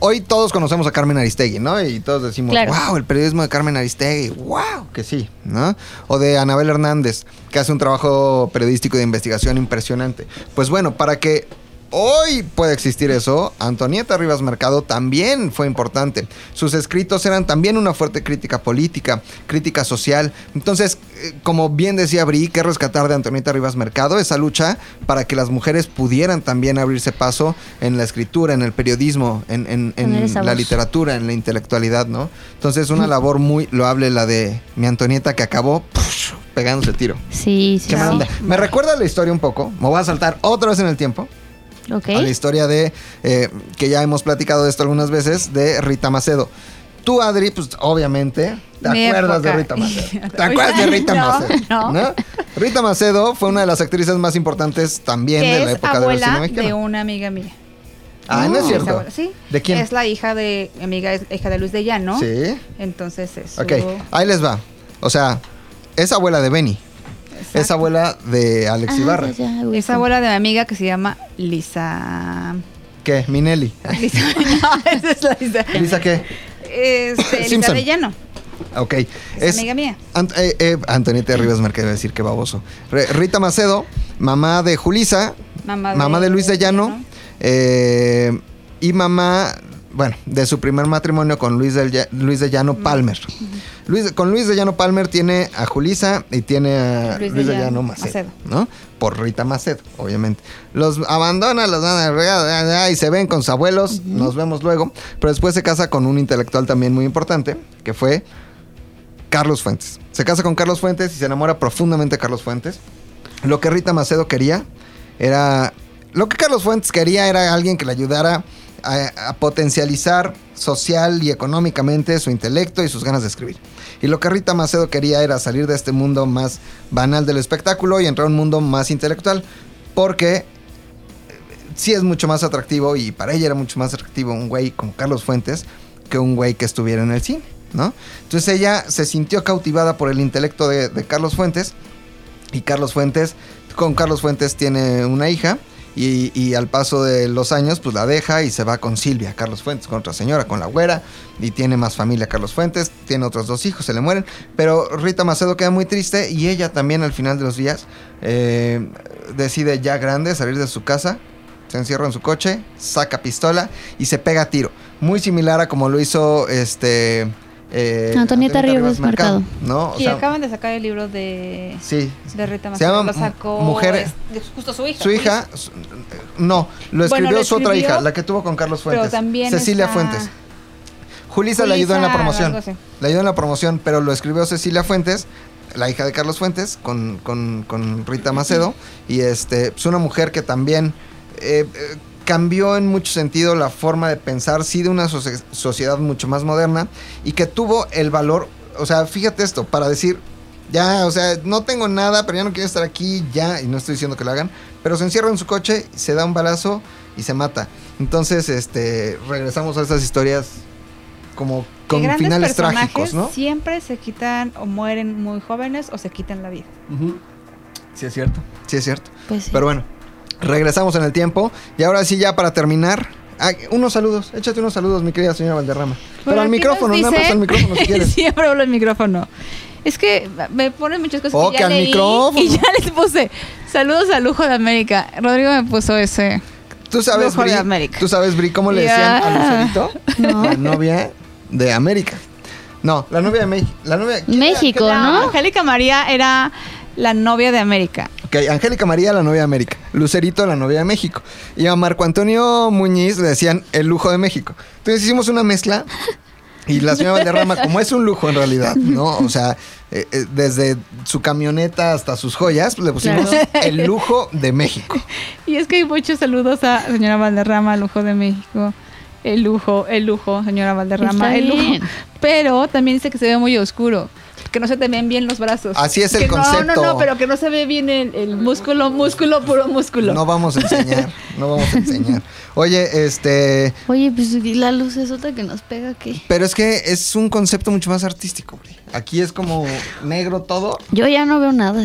hoy todos conocemos a Carmen Aristegui, ¿no? Y todos decimos, Claro. wow, el periodismo de Carmen Aristegui, wow, que sí, ¿no? O de Anabel Hernández, que hace un trabajo periodístico de investigación impresionante. Pues bueno, para que hoy pueda existir eso, Antonieta Rivas Mercado también fue importante. Sus escritos eran también una fuerte crítica política, crítica social. Entonces, eh, como bien decía Bri, que rescatar de Antonieta Rivas Mercado esa lucha para que las mujeres pudieran también abrirse paso en la escritura, en el periodismo, en, la literatura, en la intelectualidad, ¿no? Entonces, una labor muy loable la de mi Antonieta que acabó pegándose tiro. Sí, sí. Qué sí. Me recuerda la historia un poco. Me voy a saltar otra vez en el tiempo. A la historia de, eh, que ya hemos platicado de esto algunas veces, de Rita Macedo. Tú, Adri, pues obviamente, te Mi acuerdas de. Rita Macedo. ¿Te acuerdas de Rita No, Macedo? no. Rita Macedo fue una de las actrices más importantes también de la es época del cine abuela mexicano. de una amiga mía. Ah, no es Es cierto. abuela- sí. ¿De quién? Es la hija de, mi amiga es hija de Luis de Llano. Sí. Entonces es Ok, ahí les va. O sea, es abuela de Benny. Exacto. Es abuela de Alex Ah, Ibarra. ya, ya, ubico. Es abuela de mi amiga que se llama Lisa. ¿Qué? Minelli. Lisa. no, esa es la Lisa. ¿Lisa qué? Este, Lisa Simpson. de Llano. Ok. Es, amiga mía. Ant- eh, eh, Antonieta Rivas Mercado, a decir que baboso. Re- Rita Macedo, mamá de Julisa, Mamá mamá de- Luis de Llano, Llano. eh, y mamá, bueno, de su primer matrimonio con Luis, del Luis de Llano Palmer. Luis, con Luis de Llano Palmer tiene a Julisa y tiene a Luis, Luis de, Llano Llano Macedo, Macedo. ¿no? Por Rita Macedo, obviamente. Los abandona, los dan y se ven con sus abuelos, nos vemos luego. Pero después se casa con un intelectual también muy importante, que fue Carlos Fuentes. Se casa con Carlos Fuentes y se enamora profundamente de Carlos Fuentes. Lo que Rita Macedo quería era. Lo que Carlos Fuentes quería era alguien que le ayudara a, potencializar social y económicamente su intelecto y sus ganas de escribir. Y lo que Rita Macedo quería era salir de este mundo más banal del espectáculo y entrar a un mundo más intelectual. Porque eh, sí es mucho más atractivo y para ella era mucho más atractivo un güey como Carlos Fuentes que un güey que estuviera en el cine, ¿no? Entonces ella se sintió cautivada por el intelecto de, de Carlos Fuentes y Carlos Fuentes, con Carlos Fuentes tiene una hija y, al paso de los años pues la deja y se va con Silvia, Carlos Fuentes, con otra señora, con la güera y tiene más familia Carlos Fuentes, tiene otros dos hijos, se le mueren, pero Rita Macedo queda muy triste y ella también al final de los días eh, decide ya grande salir de su casa se encierra en su coche, saca pistola y se pega a tiro. Muy similar a como lo hizo este. Eh, Antonieta Rivas Mercado. ¿No? O y sea, acaban de sacar el libro de, sí. de Rita Se Macedo. llama Lo sacó Mujeres- es- de- justo su hija. Su hija. su- no, lo escribió Bueno, lo su otra hija, la que tuvo con Carlos pero Fuentes. también Cecilia está- Fuentes. Julisa le ayudó en la Julisa, promoción. Le ayudó en la promoción, pero lo escribió Cecilia Fuentes, la hija de Carlos Fuentes, con, con- con Rita Macedo. Y este, es una mujer que también eh, eh, cambió en mucho sentido la forma de pensar, sí, de una socie- sociedad mucho más moderna. Y que tuvo el valor, o sea, fíjate esto, para decir, ya, o sea, no tengo nada, pero ya no quiero estar aquí, ya, y no estoy diciendo que lo hagan, pero se encierra en su coche, se da un balazo y se mata. Entonces, este, regresamos a esas historias como con grandes finales personajes trágicos, ¿no? Siempre se quitan o mueren muy jóvenes o se quitan la vida. Sí es cierto. Sí es cierto. Pues sí. Pero bueno, regresamos en el tiempo y ahora sí ya para terminar, ah, unos saludos, échate unos saludos, mi querida señora Valderrama. Pero Bueno, al micrófono, nada más al micrófono si quieres. Siempre hablo al micrófono. Es que me ponen muchas cosas Oh, que que ya al leí micrófono. y ya les puse. Saludos al lujo de América. Rodrigo me puso ese. Tú sabes, Lujo de Bri, América. tú sabes, Bri, cómo le decían a Lucerito, No. la novia de América. No, la novia de México. La novia. México. ¿no? Angélica María era la novia de América. Ok, Angélica María, la novia de América. Lucerito, la novia de México. Y a Marco Antonio Muñiz le decían el lujo de México. Entonces hicimos una mezcla. Y la señora Valderrama, como es un lujo en realidad, ¿no? O sea, eh, eh, desde su camioneta hasta sus joyas, le pusimos Claro. el lujo de México. Y es que hay muchos saludos a señora Valderrama, lujo de México. El lujo, el lujo, señora Valderrama, Está el lujo. bien. Pero también dice que se ve muy oscuro. Que no se te ven bien los brazos. Así es el Que no, concepto. No, no, pero que no se ve bien el, el músculo, músculo, puro músculo. No vamos a enseñar, no vamos a enseñar. Oye, este, Oye, pues ¿y la luz es otra que nos pega aquí. pero es que es un concepto mucho más artístico, Bri. Aquí es como negro todo. Yo ya no veo nada.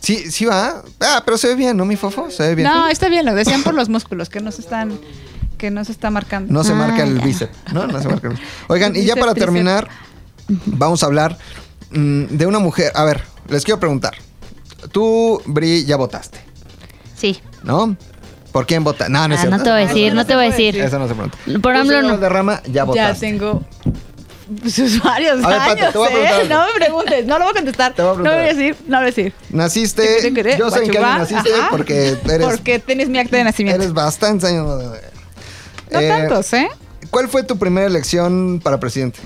Sí, sí va. Ah, pero se ve bien, ¿no, mi fofo? Se ve bien. No, está bien, lo decían por los músculos, que no se están, que no se está marcando. No se Ah, marca el ya. bíceps, ¿no? No se marca el bíceps. Oigan, y ya para tríceps. terminar, vamos a hablar de una mujer. A ver, les quiero preguntar. Tú, Bri, ya votaste, Sí. ¿no? ¿Por quién votaste? No, no es Ah, cierto. no te voy a decir, no no te voy a decir. Eso no se pregunta. Por señor no. Valderrama, ya ya votaste. tengo sus varios A ver, años, te voy a ¿eh? preguntar. No me preguntes, no lo voy a contestar. Te voy a no lo voy a decir, no lo voy a decir. Naciste, ¿Qué yo sé en qué año naciste ajá, porque eres, Porque tienes mi acta de nacimiento. eres bastante años. no Eh, tantos, ¿eh? ¿Cuál fue tu primera elección para presidente?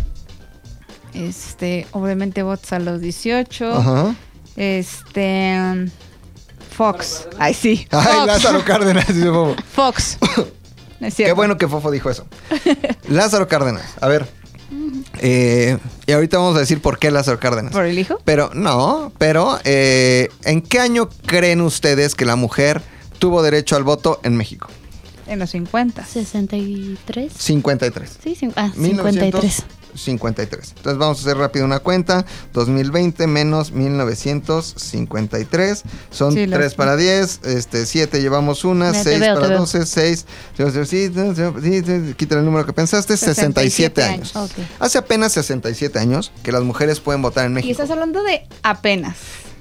Este, obviamente votos a los 18. Ajá. Este. um, Fox. Ay, sí. Ay, Fox. Lázaro Cárdenas. dice Fofo. Fox. Es Qué bueno que Fofo dijo eso. Lázaro Cárdenas. A ver. eh, y ahorita vamos a decir por qué Lázaro Cárdenas. ¿Por el hijo? Pero no, pero eh, ¿en qué año creen ustedes que la mujer tuvo derecho al voto en México? En los 50. 63. 53. Sí, ah, 53. 1953. Entonces vamos a hacer rápido una cuenta. 2020 menos 1953. Son Sí, 3 los- para 10. Este, 7 llevamos una. Mira, te 6 veo, para te veo. 12. 6. Quita el número que pensaste. 67 67 años. Hace apenas 67 años que las mujeres pueden votar en Y México. estás hablando de apenas.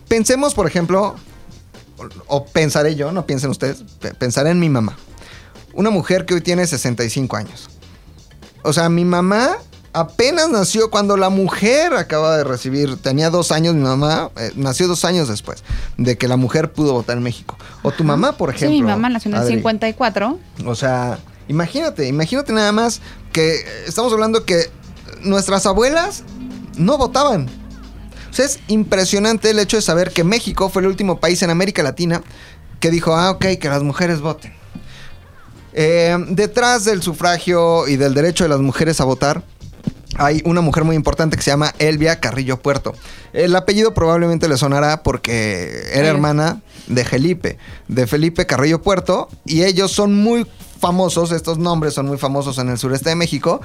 Pensemos, por ejemplo, o, o pensaré yo, no piensen ustedes, pe- pensaré en mi mamá. Una mujer que hoy tiene 65 años. O sea, mi mamá apenas nació cuando la mujer acaba de recibir, tenía dos años, mi mamá eh, nació dos años después de que la mujer pudo votar en México. O tu mamá, por ejemplo. sí, mi mamá nació en el Adri. 54. O sea, imagínate, imagínate nada más que eh, estamos hablando que nuestras abuelas no votaban. O sea, es impresionante el hecho de saber que México fue el último país en América Latina que dijo, ah, ok, que las mujeres voten. Eh, detrás del sufragio y del derecho de las mujeres a votar, hay una mujer muy importante que se llama Elvia Carrillo Puerto. El apellido probablemente le sonará porque era hermana de Felipe, de Felipe Carrillo Puerto, y ellos son muy famosos, estos nombres son muy famosos en el sureste de México,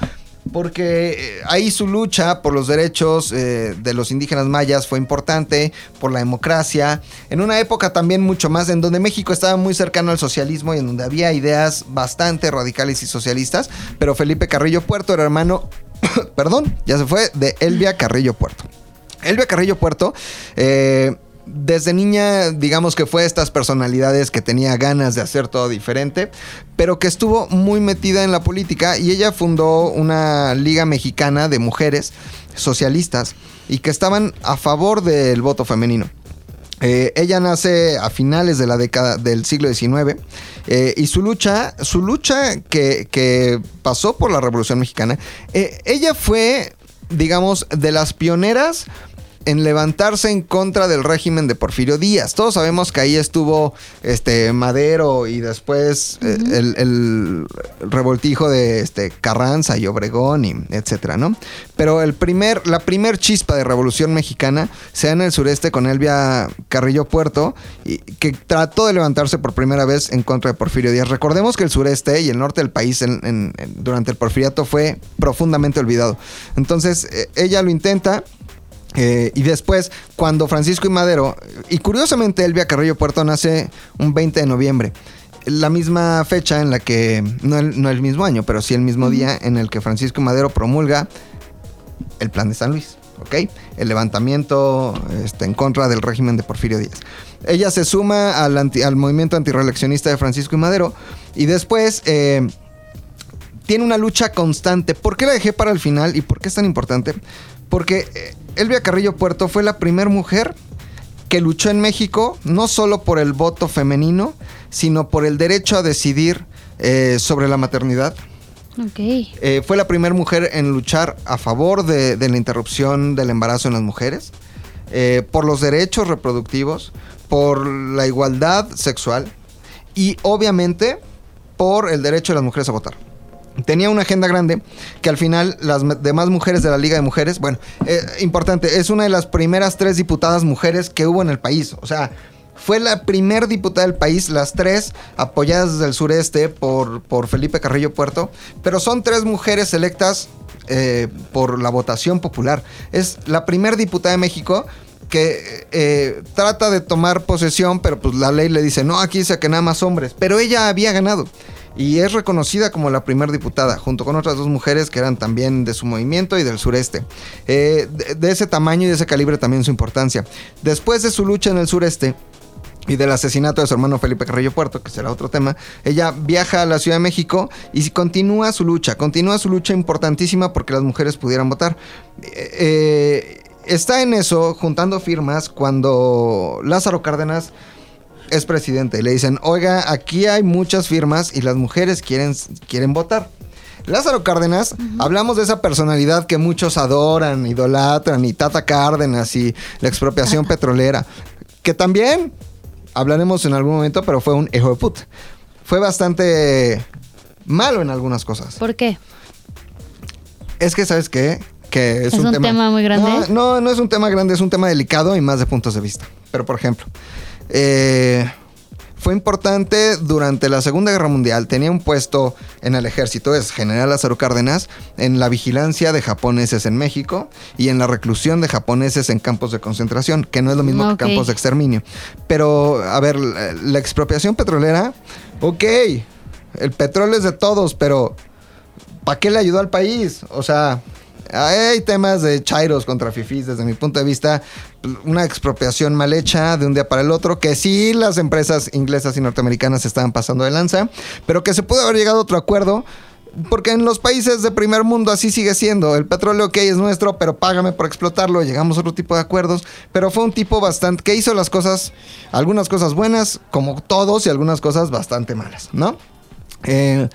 porque eh, ahí su lucha por los derechos eh, de los indígenas mayas fue importante, por la democracia, en una época también mucho más en donde México estaba muy cercano al socialismo y en donde había ideas bastante radicales y socialistas, pero Felipe Carrillo Puerto era hermano, perdón, ya se fue, de Elvia Carrillo Puerto. Elvia Carrillo Puerto, eh, desde niña, digamos que fue estas personalidades que tenía ganas de hacer todo diferente, pero que estuvo muy metida en la política y ella fundó una liga mexicana de mujeres socialistas y que estaban a favor del voto femenino. Eh, ella nace a finales de la década del siglo XIX eh, y su lucha, su lucha que, pasó por la Revolución Mexicana, eh, ella fue, digamos, de las pioneras en levantarse en contra del régimen de Porfirio Díaz. Todos sabemos que ahí estuvo este Madero y después eh, el, el revoltijo de este Carranza y Obregón y etcétera, ¿no? Pero el primer, la primer chispa de revolución mexicana se da en el sureste con Elvia Carrillo Puerto, y, que trató de levantarse por primera vez en contra de Porfirio Díaz. Recordemos que el sureste y el norte del país en- en- en- durante el porfiriato fue profundamente olvidado. Entonces, eh, ella lo intenta. Eh, y después, cuando Francisco y Madero, y curiosamente Elvia Carrillo Puerto nace un 20 de noviembre, la misma fecha en la que, no el, no el mismo año, pero sí el mismo día en el que Francisco y Madero promulga el plan de San Luis, ¿ok? El levantamiento este, en contra del régimen de Porfirio Díaz. Ella se suma al, anti- al movimiento antirreeleccionista de Francisco y Madero y después... eh, tiene una lucha constante. ¿Por qué la dejé para el final y por qué es tan importante? Porque eh, Elvia Carrillo Puerto fue la primera mujer que luchó en México no solo por el voto femenino, sino por el derecho a decidir eh, sobre la maternidad. Ok. Eh, fue la primera mujer en luchar a favor de, de la interrupción del embarazo en las mujeres, eh, por los derechos reproductivos, por la igualdad sexual y obviamente por el derecho de las mujeres a votar. Tenía una agenda grande que al final las demás mujeres de la Liga de Mujeres, bueno, eh, importante, es una de las primeras tres diputadas mujeres que hubo en el país. O sea, fue la primer diputada del país, las tres apoyadas desde el sureste por, por Felipe Carrillo Puerto, pero son tres mujeres electas eh, por la votación popular. Es la primer diputada de México que eh, trata de tomar posesión, pero pues la ley le dice, no, aquí dice que nada más hombres, pero ella había ganado. Y es reconocida como la primera diputada, junto con otras dos mujeres que eran también de su movimiento y del sureste. Eh, de, ese tamaño y de ese calibre también su importancia. Después de su lucha en el sureste, y del asesinato de su hermano Felipe Carrillo Puerto, que será otro tema, ella viaja a la Ciudad de México y continúa su lucha, continúa su lucha importantísima porque las mujeres pudieran votar. Eh, eh, está en eso, juntando firmas, cuando Lázaro Cárdenas es presidente y le dicen, oiga, aquí hay muchas firmas y las mujeres quieren, quieren votar. Lázaro Cárdenas, hablamos de esa personalidad que muchos adoran, idolatran, y Tata Cárdenas y la expropiación petrolera, que también hablaremos en algún momento, pero fue un hijo de puta. Fue bastante malo en algunas cosas. ¿Por qué? Es que, ¿sabes qué? Que es, ¿Es un tema muy grande? No, no, no es un tema grande, es un tema delicado y más de puntos de vista. Pero, por ejemplo, eh, fue importante durante la Segunda Guerra Mundial. Tenía un puesto en el ejército, es General Lázaro Cárdenas, en la vigilancia de japoneses en México y en la reclusión de japoneses en campos de concentración, que no es lo mismo que campos de exterminio. Pero, a ver, la, la expropiación petrolera, ok, el petróleo es de todos, pero ¿para qué le ayudó al país? O sea, hay temas de chairos contra fifís desde mi punto de vista. Una expropiación mal hecha de un día para el otro, que sí las empresas inglesas y norteamericanas estaban pasando de lanza, pero que se pudo haber llegado a otro acuerdo. Porque en los países de primer mundo así sigue siendo. El petróleo, ok, es nuestro, pero págame por explotarlo. Llegamos a otro tipo de acuerdos. Pero fue un tipo bastante que hizo las cosas, algunas cosas buenas, como todos, y algunas cosas bastante malas, ¿no? Eh,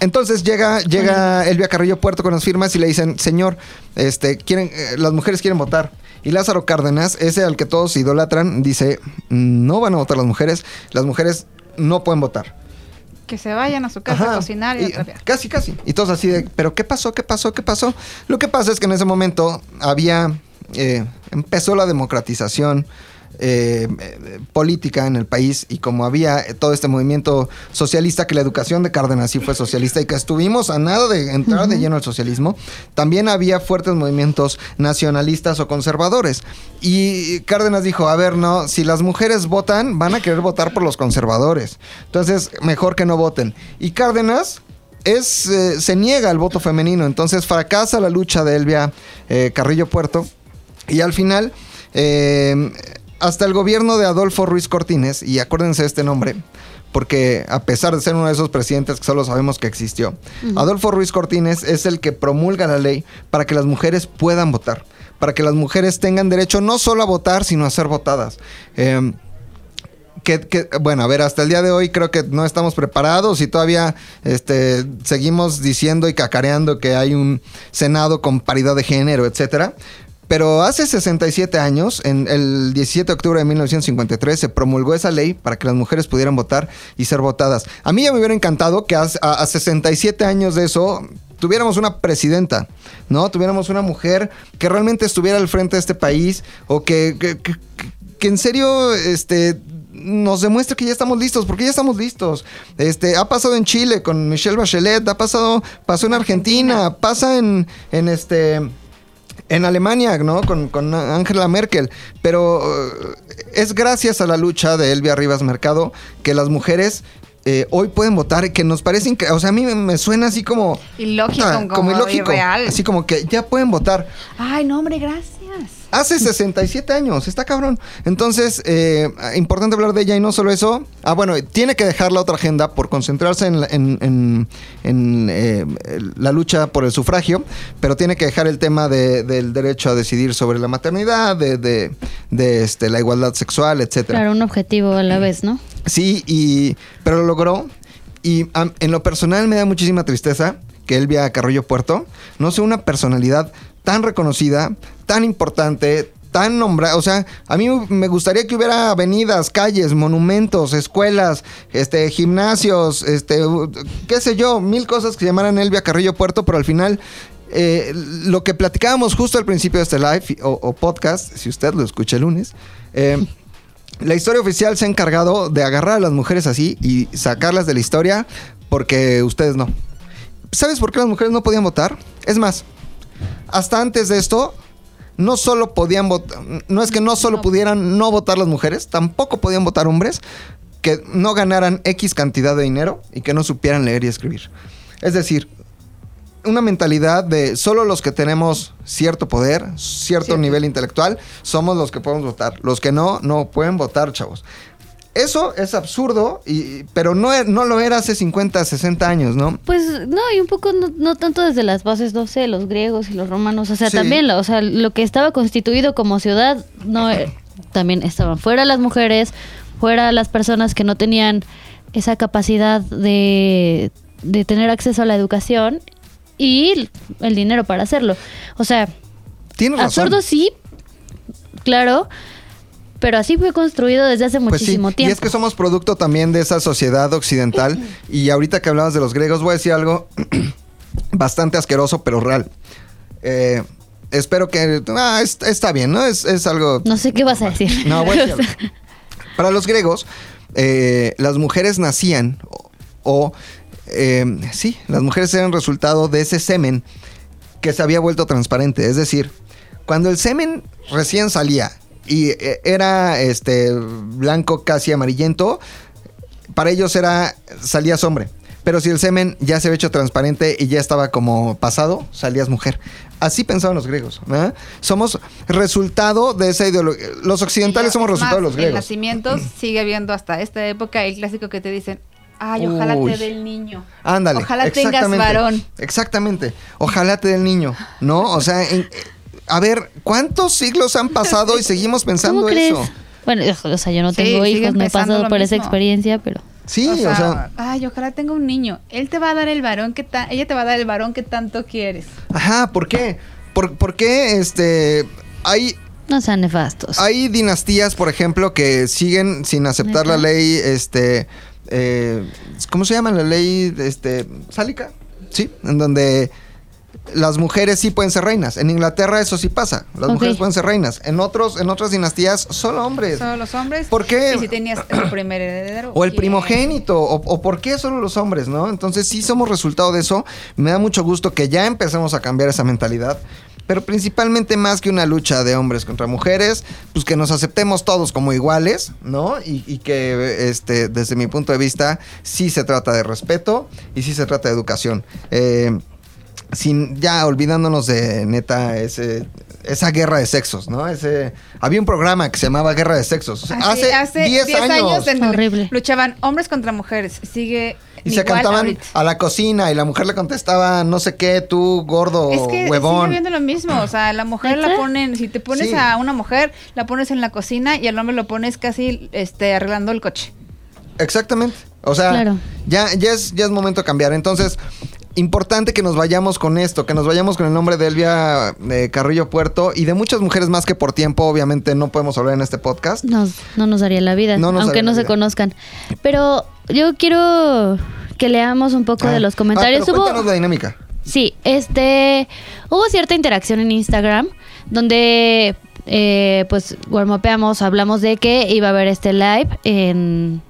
entonces llega, llega Elvia Carrillo Puerto con las firmas y le dicen, señor, este, quieren, eh, las mujeres quieren votar. Y Lázaro Cárdenas, ese al que todos idolatran, dice, no van a votar las mujeres, las mujeres no pueden votar. Que se vayan a su casa Ajá. a cocinar y, Y- a. Casi, casi. Y todos así de, pero ¿qué pasó? ¿Qué pasó? ¿Qué pasó? Lo que pasa es que en ese momento había, eh, empezó la democratización eh, política en el país y como había todo este movimiento socialista, que la educación de Cárdenas sí fue socialista y que estuvimos a nada de entrar de lleno al socialismo, también había fuertes movimientos nacionalistas o conservadores. Y Cárdenas dijo, a ver, no, si las mujeres votan, van a querer votar por los conservadores. Entonces, mejor que no voten. Y Cárdenas es, eh, se niega al voto femenino, entonces fracasa la lucha de Elvia eh, Carrillo Puerto. Y al final, eh, hasta el gobierno de Adolfo Ruiz Cortines, y acuérdense de este nombre, porque a pesar de ser uno de esos presidentes que solo sabemos que existió, Adolfo Ruiz Cortines es el que promulga la ley para que las mujeres puedan votar, para que las mujeres tengan derecho no solo a votar, sino a ser votadas. Eh, que, que, bueno, a ver, hasta el día de hoy creo que no estamos preparados y todavía este, seguimos diciendo y cacareando que hay un Senado con paridad de género, etcétera. Pero hace 67 años, en el 17 de octubre de 1953, se promulgó esa ley para que las mujeres pudieran votar y ser votadas. A mí ya me hubiera encantado que a, a- a 67 años de eso tuviéramos una presidenta, ¿no? Tuviéramos una mujer que realmente estuviera al frente de este país o que, que- que- que en serio, este nos demuestre que ya estamos listos, porque ya estamos listos. Este, ha pasado en Chile con Michelle Bachelet, ha pasado, pasó en Argentina, pasa en, en este en Alemania, ¿no? Con, con Angela Merkel. Pero eh, es gracias a la lucha de Elvia Rivas Mercado que las mujeres eh, hoy pueden votar que nos parece incre- O sea, a mí me, me suena así como. Ilógico, ah, como ilógico. irreal. Así como que ya pueden votar. Ay, no, hombre, gracias. Hace 67 años, está cabrón. Entonces, eh, importante hablar de ella y no solo eso. Ah, bueno, tiene que dejar la otra agenda por concentrarse en, la- en- en- en, eh, la lucha por el sufragio, pero tiene que dejar el tema de- del derecho a decidir sobre la maternidad, de, de- de, este, la igualdad sexual, etcétera. Claro, un objetivo a la vez, ¿no? Sí, y, pero lo logró. Y en lo personal me da muchísima tristeza que Elvia Carrillo Puerto no sea una personalidad tan reconocida, tan importante, tan nombrada. O sea, a mí me gustaría que hubiera avenidas, calles, monumentos, escuelas, este, gimnasios, este, qué sé yo, mil cosas que llamaran Elvia Carrillo Puerto, pero al final eh, lo que platicábamos justo al principio de este live o, o podcast, si usted lo escucha el lunes, eh, la historia oficial se ha encargado de agarrar a las mujeres así y sacarlas de la historia porque ustedes no. ¿Sabes por qué las mujeres no podían votar? Es más, hasta antes de esto, no solo podían votar, no es que no solo pudieran no votar las mujeres, tampoco podían votar hombres que no ganaran X cantidad de dinero y que no supieran leer y escribir. Es decir, una mentalidad de solo los que tenemos cierto poder, cierto Cierto. nivel intelectual, somos los que podemos votar. Los que no, no pueden votar, chavos. Eso es absurdo, y, pero no, no lo era hace 50, 60 años, ¿no? Pues no, y un poco no, no tanto desde las bases, no sé, los griegos y los romanos, o sea, Sí. también, la- o sea, lo que estaba constituido como ciudad, no, eh, también estaban fuera las mujeres, fuera las personas que no tenían esa capacidad de, de tener acceso a la educación y el dinero para hacerlo. O sea, Tienes razón. absurdo sí, claro, pero así fue construido desde hace Pues sí, muchísimo y tiempo. es que somos producto también de esa sociedad occidental. y ahorita que hablabas de los griegos, voy a decir algo bastante asqueroso, pero real. Eh, espero que... Ah, es- está bien, ¿no? Es, es algo... No sé qué vas a decir. No, voy a decir algo. Para los griegos, eh, las mujeres nacían o... o, eh, sí, las mujeres eran resultado de ese semen que se había vuelto transparente. Es decir, cuando el semen recién salía y eh, era este blanco casi amarillento, para ellos era salías hombre. Pero si el semen ya se había hecho transparente y ya estaba como pasado, salías mujer. Así pensaban los griegos. Somos resultado de esa ideología. Los occidentales somos es resultado de los En griegos. nacimientos sigue habiendo hasta esta época el clásico que te dicen, ay, ojalá Uy. te dé el niño. Ándale. Ojalá tengas varón. Exactamente. Ojalá te dé el niño. ¿No? O sea, en- a ver, ¿cuántos siglos han pasado y seguimos pensando ¿Cómo crees? eso? Bueno, o sea, yo no tengo hijos, no he pasado por esa experiencia, pero Sí, o, sea, o sea ay, ojalá tenga un niño. Él te va a dar el varón que ta- ella te va a dar el varón que tanto quieres. Ajá, ¿por qué? ¿Por, por qué este hay no sean nefastos. hay dinastías, por ejemplo, que siguen sin aceptar la ley, este, eh, ¿cómo se llama la ley, este, sálica? Sí, en donde las mujeres sí pueden ser reinas. En Inglaterra eso sí pasa, las mujeres pueden ser reinas. En otros, en otras dinastías solo hombres. Solo los hombres. ¿Por qué? Y si tenías el primer heredero. O el primogénito, o, o por qué solo los hombres, ¿no? Entonces sí somos resultado de eso. Me da mucho gusto que ya empecemos a cambiar esa mentalidad. Pero principalmente más que una lucha de hombres contra mujeres, pues que nos aceptemos todos como iguales, ¿no? Y, y que, este, desde mi punto de vista, sí se trata de respeto y sí se trata de educación. Eh, sin ya olvidándonos de neta ese esa guerra de sexos, ¿no? Ese había un programa que se llamaba Guerra de Sexos. Así, hace 10 años. en- Horrible. luchaban hombres contra mujeres. Sigue Y se cantaban ahorita. a la cocina y la mujer le contestaba, no sé qué, tú gordo, Es que sigue huevón. viendo lo mismo, o sea, la mujer la ponen, si te pones Sí. a una mujer, la pones en la cocina y al hombre lo pones casi este arreglando el coche. Exactamente. O sea, Claro. ya, ya, es, ya es momento de cambiar. Entonces, importante que nos vayamos con esto, que nos vayamos con el nombre de Elvia eh, Carrillo Puerto y de muchas mujeres más que por tiempo, obviamente no podemos hablar en este podcast. Nos- no nos daría la vida, No aunque no se conozcan. Pero yo quiero que leamos un poco Ah. de los Ah, comentarios. pero Hubo- cuéntanos la dinámica. Sí, este hubo cierta interacción en Instagram donde eh, pues warmopeamos, hablamos de que iba a haber este live en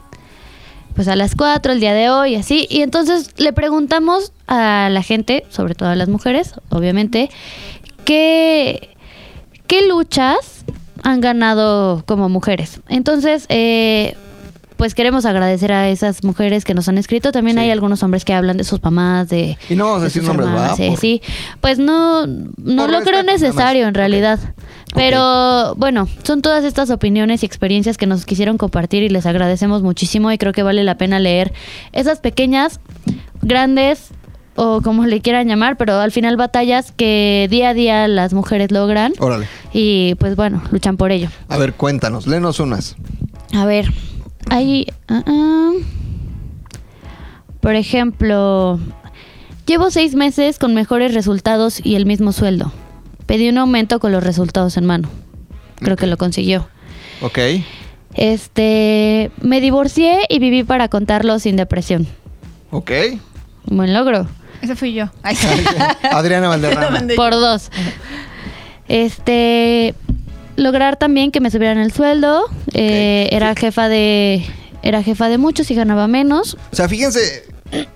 pues a las 4 el día de hoy, así, y entonces le preguntamos a la gente, sobre todo a las mujeres, obviamente, qué, qué luchas han ganado como mujeres. Entonces, eh, pues queremos agradecer a esas mujeres que nos han escrito. También Sí. hay algunos hombres que hablan de sus mamás, de. Y no vamos a de decir nombres, ¿verdad? Sí, Por- sí. Pues no, no lo creo necesario en realidad. Pero bueno, son todas estas opiniones y experiencias que nos quisieron compartir y les agradecemos muchísimo y creo que vale la pena leer esas pequeñas, grandes o como le quieran llamar, pero al final batallas que día a día las mujeres logran Órale. y pues bueno, luchan por ello. A ver, cuéntanos, léenos unas. A ver, hay... ah, ah. por ejemplo, llevo seis meses con mejores resultados y el mismo sueldo. Pedí un aumento con los resultados en mano. Creo que lo consiguió. Ok. Este, me divorcié y viví para contarlo sin depresión. Ok. Un buen logro. Ese fui yo. Ay, Adriana Valderrama. Por dos. Este, lograr también que me subieran el sueldo. Eh, era jefa de, era jefa de muchos y ganaba menos. O sea, fíjense,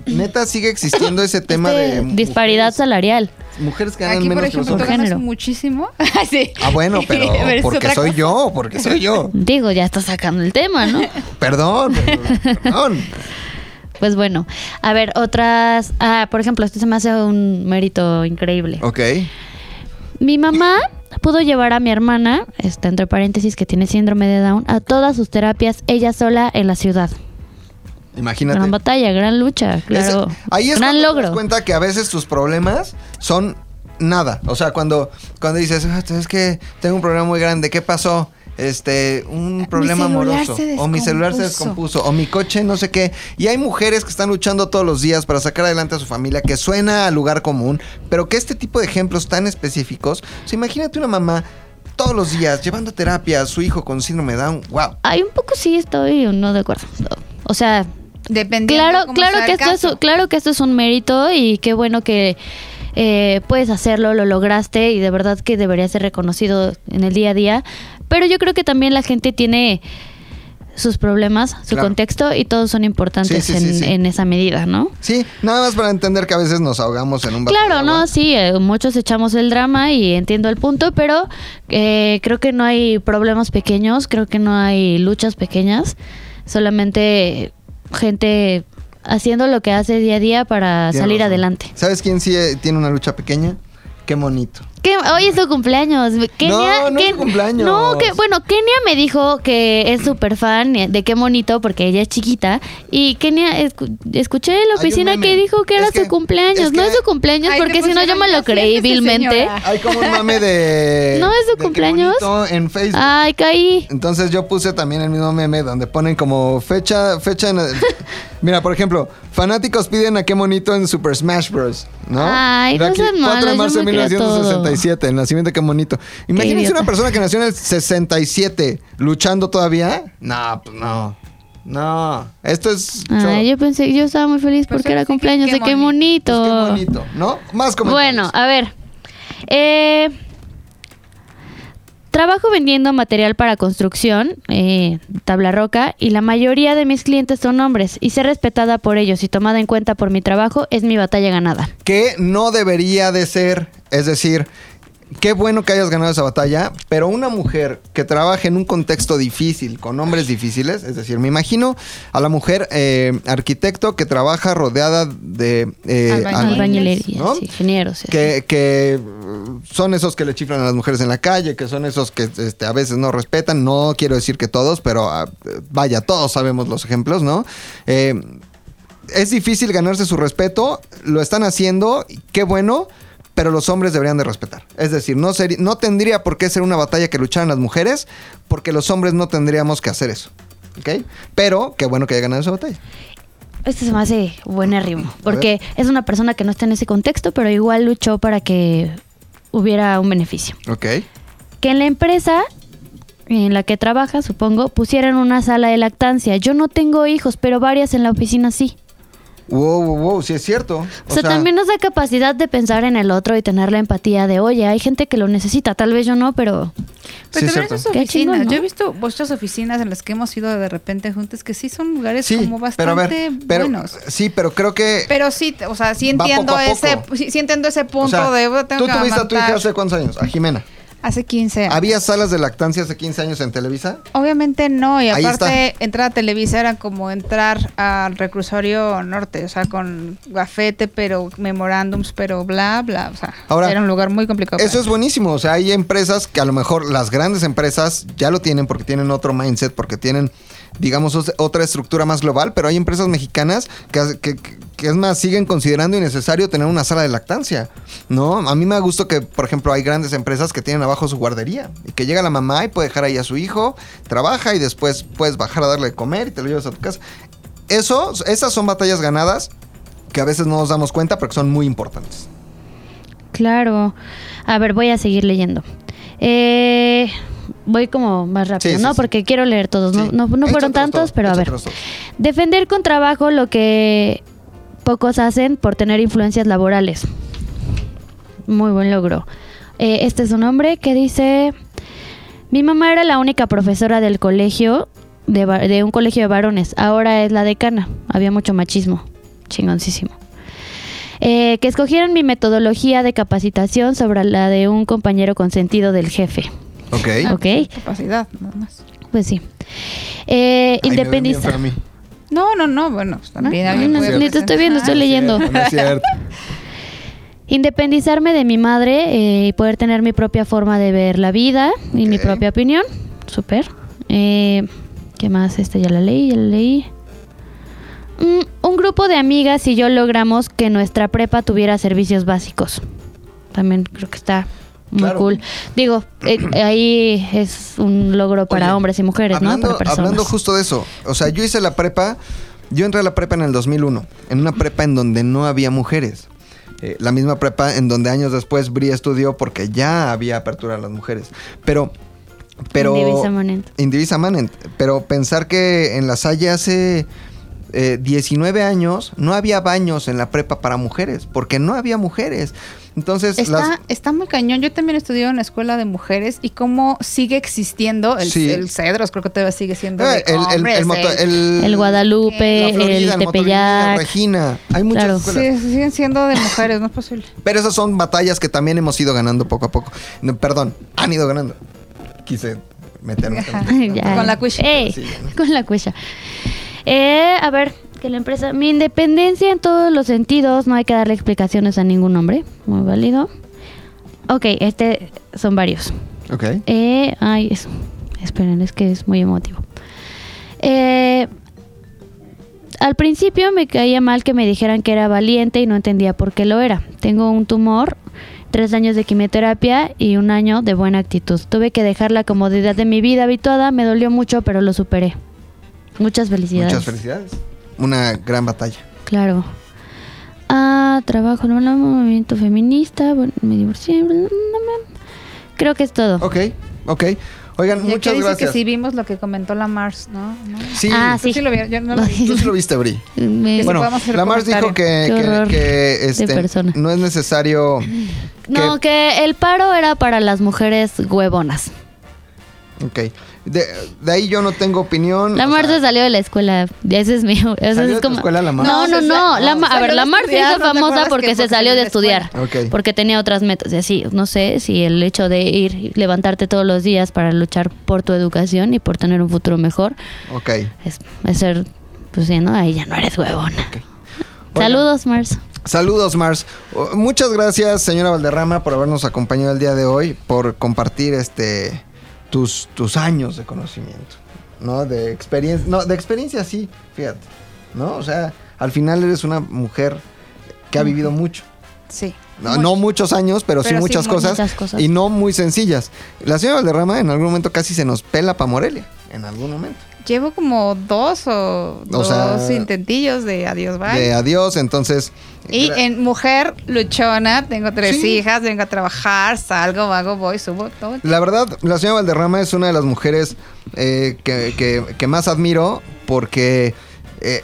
neta sigue existiendo ese tema Este, de disparidad mujeres, salarial. mujeres que ganan Aquí, por menos que ejemplo, tú nosotros. ganas muchísimo. Ay, sí. Ah, bueno, pero porque soy cosa. yo, porque soy yo. Digo, ya está sacando el tema, ¿no? Perdón, perdón. Pues bueno, a ver, otras. Ah, por ejemplo, este se me hace un mérito increíble. Ok. Mi mamá pudo llevar a mi hermana, está entre paréntesis que tiene síndrome de Down, a todas sus terapias ella sola en la ciudad. Imagínate. Gran batalla, gran lucha, claro. Ese- ahí es gran cuando te das logro. cuenta que a veces tus problemas son nada. O sea, cuando, cuando dices, "Ah, es que tengo un problema muy grande, ¿qué pasó? Este, un problema amoroso. O mi celular se descompuso. O mi coche, no sé qué. Y hay mujeres que están luchando todos los días para sacar adelante a su familia, que suena a lugar común, pero que este tipo de ejemplos tan específicos. O sea, imagínate una mamá todos los días llevando a terapia a su hijo con síndrome Down. ¡Wow! Ay, un poco sí estoy no de acuerdo. O sea, Dependiendo claro, cómo claro sea que el esto es, claro que esto es un mérito y qué bueno que eh, puedes hacerlo, lo lograste y de verdad que debería ser reconocido en el día a día. Pero yo creo que también la gente tiene sus problemas, su Claro. contexto y todos son importantes Sí, sí, sí, en, sí. en esa medida, ¿no? Sí, nada más para entender que a veces nos ahogamos en un vaso de Claro, agua. no, sí, eh, muchos echamos el drama y entiendo el punto, pero eh, creo que no hay problemas pequeños, creo que no hay luchas pequeñas, solamente gente haciendo lo que hace día a día para Tienes salir razón. adelante. ¿Sabes quién sí eh, tiene una lucha pequeña? Qué bonito. ¿Qué? Hoy es su cumpleaños. Kenia, No, no es Ken- su cumpleaños. No, que bueno, Kenia me dijo que es súper fan de qué bonito porque ella es chiquita. Y Kenia, escu- escuché en la oficina que dijo que era Es que- su cumpleaños. es no que- es su cumpleaños Ay, porque si no yo me lo "Ya creí vilmente. señora". Hay como un mame de. ¿No es su cumpleaños? en Facebook. Ay, caí. Entonces yo puse también el mismo meme donde ponen como fecha, fecha en Mira, por ejemplo, fanáticos piden a qué bonito en Super Smash Bros. ¿no? Ay, no aquí, sean 4 de marzo de me creo 1967, el nacimiento de qué bonito. Imagínense una persona que nació en el 67 luchando todavía. No, pues no. No, esto es yo pensé, yo estaba muy feliz porque era cumpleaños qué de qué bonito. Pues qué bonito, ¿no? Más comentarios. Bueno, a ver. Eh, trabajo vendiendo material para construcción, eh, tabla roca, y la mayoría de mis clientes son hombres. Y ser respetada por ellos y tomada en cuenta por mi trabajo es mi batalla ganada. que no debería de ser, es decir, qué bueno que hayas ganado esa batalla, pero una mujer que trabaja en un contexto difícil, con hombres difíciles, es decir, me imagino a la mujer eh, arquitecto que trabaja rodeada de eh, Albañiles, albañiles, Albañilería, ¿no? ingenieros. sí. Que, que, uh, son esos que le chiflan a las mujeres en la calle, que son esos que este, a veces no respetan. No quiero decir que todos, pero ah, vaya, todos sabemos los ejemplos, ¿no? Eh, es difícil ganarse su respeto, lo están haciendo, qué bueno, pero los hombres deberían de respetar. Es decir, no, seri- no tendría por qué ser una batalla que lucharan las mujeres, porque los hombres no tendríamos que hacer eso. ¿Ok? Pero qué bueno que haya ganado esa batalla. Este se me hace buenérrimo, porque es una persona que no está en ese contexto, pero igual luchó para que hubiera un beneficio. ¿Ok? que en la empresa en la que trabaja, supongo, pusieran una sala de lactancia. Yo no tengo hijos, pero varias en la oficina sí. Wow, wow, wow, sí es cierto. O, sea, también nos da capacidad de pensar en el otro y tener la empatía de, oye, hay gente que lo necesita, tal vez yo no, pero Sí, Pero es también Qué oficinas. ¿no? Yo he visto vuestras oficinas en las que hemos ido de repente juntos que sí son lugares Sí, como pero a bastante ver, pero, buenos. sí, pero creo que Pero sí, o sea, sí entiendo ese, sí, sí entiendo ese o punto sea, de "Oh, tengo tú que tuviste a tu hija amamantar". hace cuántos años, a Jimena. Hace 15 años. ¿Había salas de lactancia hace 15 años en Televisa? Obviamente no, y Ahí aparte entrar a Televisa era como entrar al reclusorio norte, o sea, con gafete, pero memorándums, pero bla, bla, o sea, Ahora, era un lugar muy complicado. Eso es buenísimo. O sea, hay empresas que a lo mejor las grandes empresas ya lo tienen porque tienen otro mindset, porque tienen, digamos, os- otra estructura más global, pero hay empresas mexicanas que, que- que es más, siguen considerando innecesario tener una sala de lactancia. ¿No? A mí me gusta que, por ejemplo, hay grandes empresas que tienen abajo su guardería y que llega la mamá y puede dejar ahí a su hijo, trabaja y después puedes bajar a darle de comer y te lo llevas a tu casa. Eso, esas son batallas ganadas que a veces no nos damos cuenta, pero que son muy importantes. Claro. A ver, voy a seguir leyendo. Eh, voy como más rápido, Sí, ¿no? sí. Porque quiero leer todos. No, no, no fueron tantos, pero a ver. Defender con trabajo lo que pocos hacen por tener influencias laborales. Muy buen logro. Eh, este es un hombre que dice, mi mamá era la única profesora del colegio, de, de un colegio de varones, ahora es la decana, había mucho machismo, chingoncísimo. Eh, que escogieron mi metodología de capacitación sobre la de un compañero consentido del jefe. Ok. ¿Ok? capacidad, nada más. Pues sí. Eh, Ay, me ven bien No, no, no, bueno, pues también Ah, alguien no, puede ni te estoy viendo, estoy presentar. leyendo. No es cierto. Independizarme de mi madre eh, y poder tener mi propia forma de ver la vida y mi propia opinión. Súper. Eh, ¿Qué más? Este ya la leí, ya la leí. Mm, un grupo de amigas y yo logramos que nuestra prepa tuviera servicios básicos. También creo que está muy Claro. cool. Digo, eh, ahí es un logro para Oye, hombres y mujeres, hablando, ¿no? Para personas. hablando justo de eso, o sea, yo hice la prepa, yo entré a la prepa en el 2001, en una prepa en donde no había mujeres. Eh, la misma prepa en donde años después Bri estudió porque ya había apertura a las mujeres. Pero, pero... Indivisa Manent. Indivisa Manent. Pero pensar que en la Salle hace eh, 19 años no había baños en la prepa para mujeres, porque no había mujeres. Entonces, Está, las, está muy cañón. Yo también estudié en la escuela de mujeres y cómo sigue existiendo el, Sí. el Cedros, creo que todavía sigue siendo. Eh, de el, el- hombres, el moto- el- el- El Guadalupe, la Florida, el Tepeyac. Regina. Hay muchas Claro. escuelas. Sí, siguen siendo de mujeres, no es posible. Pero esas son batallas que también hemos ido ganando poco a poco. No, perdón, han ido ganando. Quise meterme. Ajá. Ya. Con la cuisha. Con la cuisha. Eh, a ver, que la empresa. Mi independencia en todos los sentidos. No hay que darle explicaciones a ningún hombre. Muy válido. Ok, este son varios. Ok. Eh, ay, es- esperen, es que es muy emotivo. Eh, al principio me caía mal que me dijeran que era valiente y no entendía por qué lo era. Tengo un tumor, tres años de quimioterapia y un año de buena actitud. Tuve que dejar la comodidad de mi vida habituada, me dolió mucho, pero lo superé. Muchas felicidades. Muchas felicidades. Una gran batalla. Claro. Ah, trabajo en un movimiento feminista, bueno, me divorcié. Creo que es todo. Ok, ok. Oigan, muchas dice gracias. que sí vimos lo que comentó la Mars, ¿no? ¿No? Sí, Ah, Tú sí. sí lo vieron, yo no lo vi. tú sí lo viste, Bri. Me- Bueno, la Mars dijo que, que- que, este, no es necesario. No, que el paro era para las mujeres huevonas. Ok. De, de ahí yo no tengo opinión. La o Marce sea, salió de la escuela. Ese es. Ese ¿Salió es de como... escuela la Mar? No, no, No, no. La a ver, la Mar se hizo ¿no te famosa porque que se salió de estudiar. escuela? Ok. Porque tenía otras metas. Y así, no sé si el hecho de ir, levantarte todos los días para luchar por tu educación y por tener un futuro mejor, Ok. es, es ser, pues sí, ¿no? Ahí ya no eres huevona. Oigan. Saludos, Mars. Saludos, Mars. Muchas gracias, señora Valderrama, por habernos acompañado el día de hoy, por compartir este tus, tus años de conocimiento, ¿no? De experiencia, no, de experiencia sí, fíjate, ¿no? O sea, al final eres una mujer que ha vivido mucho. Sí. No, Mucho. no muchos años, pero, sí Pero sí muchas, muchas cosas, cosas. y no muy sencillas. La señora Valderrama en algún momento casi se nos pela para Morelia, en algún momento. Llevo como dos o, dos sea, intentillos de adiós, bye. De adiós, entonces... y en mujer luchona, tengo tres Sí. hijas, vengo a trabajar, salgo, hago, voy, subo, todo. La verdad, la señora Valderrama es una de las mujeres eh, que, que- que más admiro porque eh,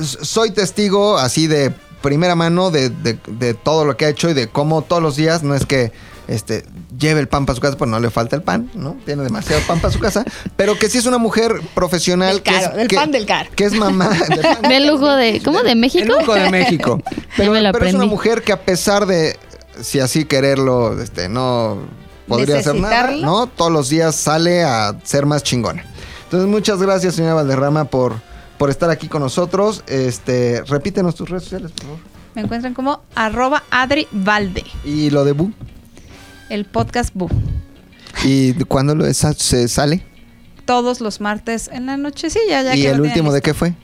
soy testigo así de primera mano de, de- de todo lo que ha hecho y de cómo todos los días no es que este, lleve el pan para su casa, pues no le falta el pan, ¿no? Tiene demasiado pan para su casa, pero que sí es una mujer profesional. Del que es- caro, del que- pan del caro. Que es mamá. del pan lujo de... ¿Cómo? ¿De México? el lujo de México. Pero, me lo pero es una mujer que a pesar de, si así quererlo, este, no podría hacer nada. ¿no? Todos los días sale a ser más chingona. Entonces, muchas gracias, señora Valderrama, por, por estar aquí con nosotros. Este, repítenos tus redes sociales, por favor. Me encuentran como arroba Adri Valde, Y lo de Bu. El podcast Bu. ¿Y cuándo lo esa- se sale? Todos los martes en la nochecilla. Ya ¿Y que el último de qué fue?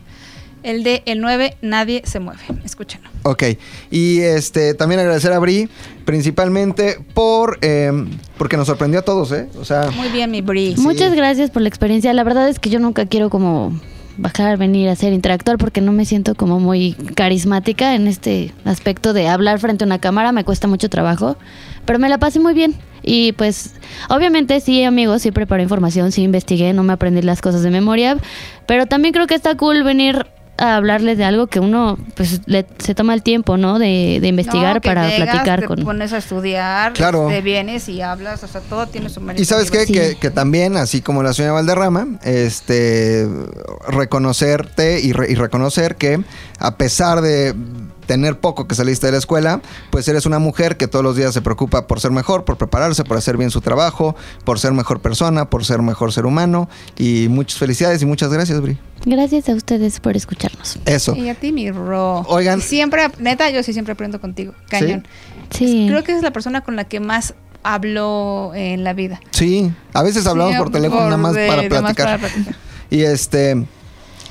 El de el 9, Nadie se mueve. Escúchenlo. Ok. Y este también agradecer a Bri, principalmente por eh, porque nos sorprendió a todos, ¿eh? O sea, Muy bien, mi Bri. Muchas gracias por la experiencia. La verdad es que yo nunca quiero como bajar, venir a hacer interactuar porque no me siento como muy carismática en este aspecto de hablar frente a una cámara. Me cuesta mucho trabajo, pero me la pasé muy bien. Y pues, obviamente sí, amigos, sí preparé información, sí investigué, no me aprendí las cosas de memoria, pero también creo que está cool venir a hablarles de algo que uno pues le- se toma el tiempo, ¿no? De, de investigar No, que para llegas, platicar te con... pones a estudiar, Claro. te vienes y hablas, o sea, todo tiene su mérito. Y sabes qué. Sí. que, que también, así como la señora Valderrama, este, reconocerte y, re- y reconocer que a pesar de tener poco que saliste de la escuela, pues eres una mujer que todos los días se preocupa por ser mejor, por prepararse, por hacer bien su trabajo, por ser mejor persona, por ser mejor ser humano. Y muchas felicidades y muchas gracias, Bri. Gracias a ustedes por escucharnos. Eso. Y a ti, mi Ro. Oigan. Siempre, neta, yo sí siempre aprendo contigo. Cañón. Sí. Creo que es la persona con la que más hablo en la vida. Sí, a veces hablamos Sí, por teléfono nada más de- para más platicar. para platicar. Y este,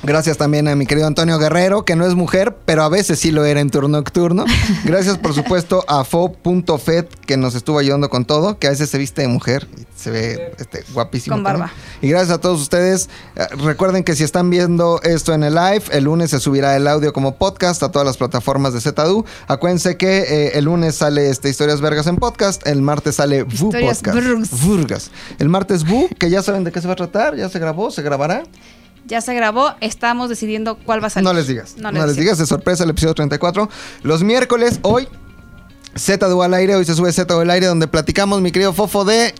gracias también a mi querido Antonio Guerrero, que no es mujer, pero a veces sí lo era en turno nocturno. Gracias, por supuesto, a Fo.fet, que nos estuvo ayudando con todo, que a veces se viste de mujer y se ve este, guapísimo. Con también. barba. Y gracias a todos ustedes. Eh, Recuerden que si están viendo esto en el live, el lunes se subirá el audio como podcast a todas las plataformas de ZDU. Acuérdense que eh, el lunes sale este Historias Vergas en podcast, el martes sale VU Podcast. Burgas. El martes VU, que ya saben de qué se va a tratar, ya se grabó, se grabará. Ya se grabó, estamos decidiendo cuál va a salir. No les digas. No No, les les digas. de sorpresa el episodio 34. Los miércoles, hoy, ZDU al aire. Hoy se sube ZDU al aire donde platicamos, mi querido Fofo, de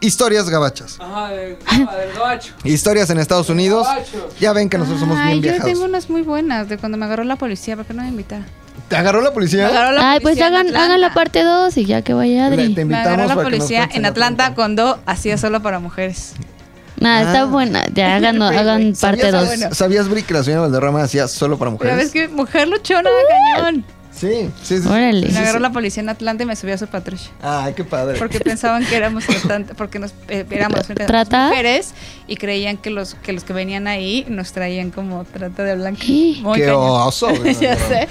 historias gabachas. Ajá, del, del gabacho. Historias en Estados Unidos. Gabacho. Ya ven que nosotros somos Ay, bien yo viajados. tengo unas muy buenas de cuando me agarró la policía, ¿por qué no me invitaron? ¿Te agarró la Me policía? agarró la Ay, pues policía hagan, Atlanta. hagan la parte 2 y ya que vaya Le- Adri. te Me invitamos agarró la policía en Atlanta cuando hacía solo para mujeres. Nada, Ah. está buena. Ya hagan, hagan parte ¿Sabías, 2. ¿Sabías, Bri, que la señora Valderrama hacía solo para Pero ves mujeres? que mujer luchona, cañón. Sí, sí, sí. sí. Órale. Me agarró la policía en Atlanta y me subió a su patrulla. Ay, qué padre. Porque pensaban que éramos Atlanta, porque nos eh, éramos ¿Trata? mujeres y creían que los que los que venían ahí nos traían como trata de blanca. ¿Qué? Muy Qué cañón. oso, güey, ya sé.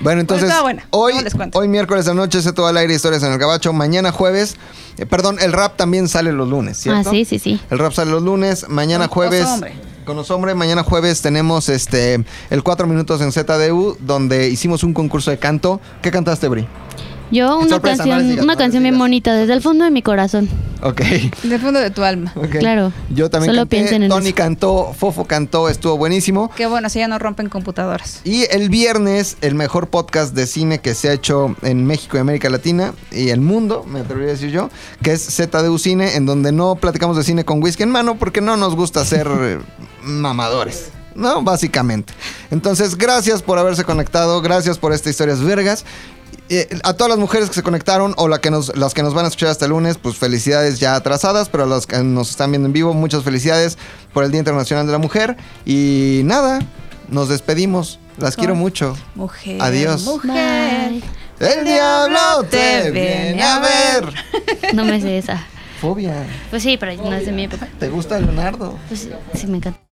Bueno, entonces, estaba buena. hoy, hoy miércoles de noche se todo al aire historias en el gabacho. Mañana jueves, eh, perdón, el rap también sale los lunes, Ah, ¿cierto? sí, sí, sí. El rap sale los lunes, mañana jueves. Oso Hombre. Con los hombres, mañana jueves tenemos este el 4 minutos en ZDU, donde hicimos un concurso de canto. ¿Qué cantaste, Bri? Yo una Sorpresa, canción, digas, una no canción bien bonita, desde el fondo de mi corazón. Ok. Del fondo de tu alma. ok. Claro. Yo también Solo canté, piensen en Tony eso. cantó, Fofo cantó, estuvo buenísimo. Qué bueno, así ya no rompen computadoras. Y el viernes, el mejor podcast de cine que se ha hecho en México y América Latina y el mundo, me atrevería a decir yo, que es ZDU Cine, en donde no platicamos de cine con whisky en mano porque no nos gusta eh, mamadores. No, básicamente. Entonces, gracias por haberse conectado, gracias por estas historias vergas. Eh, a todas las mujeres que se conectaron o la que nos, las que nos van a escuchar hasta el lunes, pues felicidades ya atrasadas, pero a los que nos están viendo en vivo, muchas felicidades por el Día Internacional de la Mujer. Y nada, nos despedimos. Las quiero mucho. Mujer. Adiós. Mujer. Bye. El diablo te viene a ver. No me sé esa. Fobia. Pues sí, pero no es de mi época. ¿Te gusta Leonardo? Pues sí, sí, me encanta.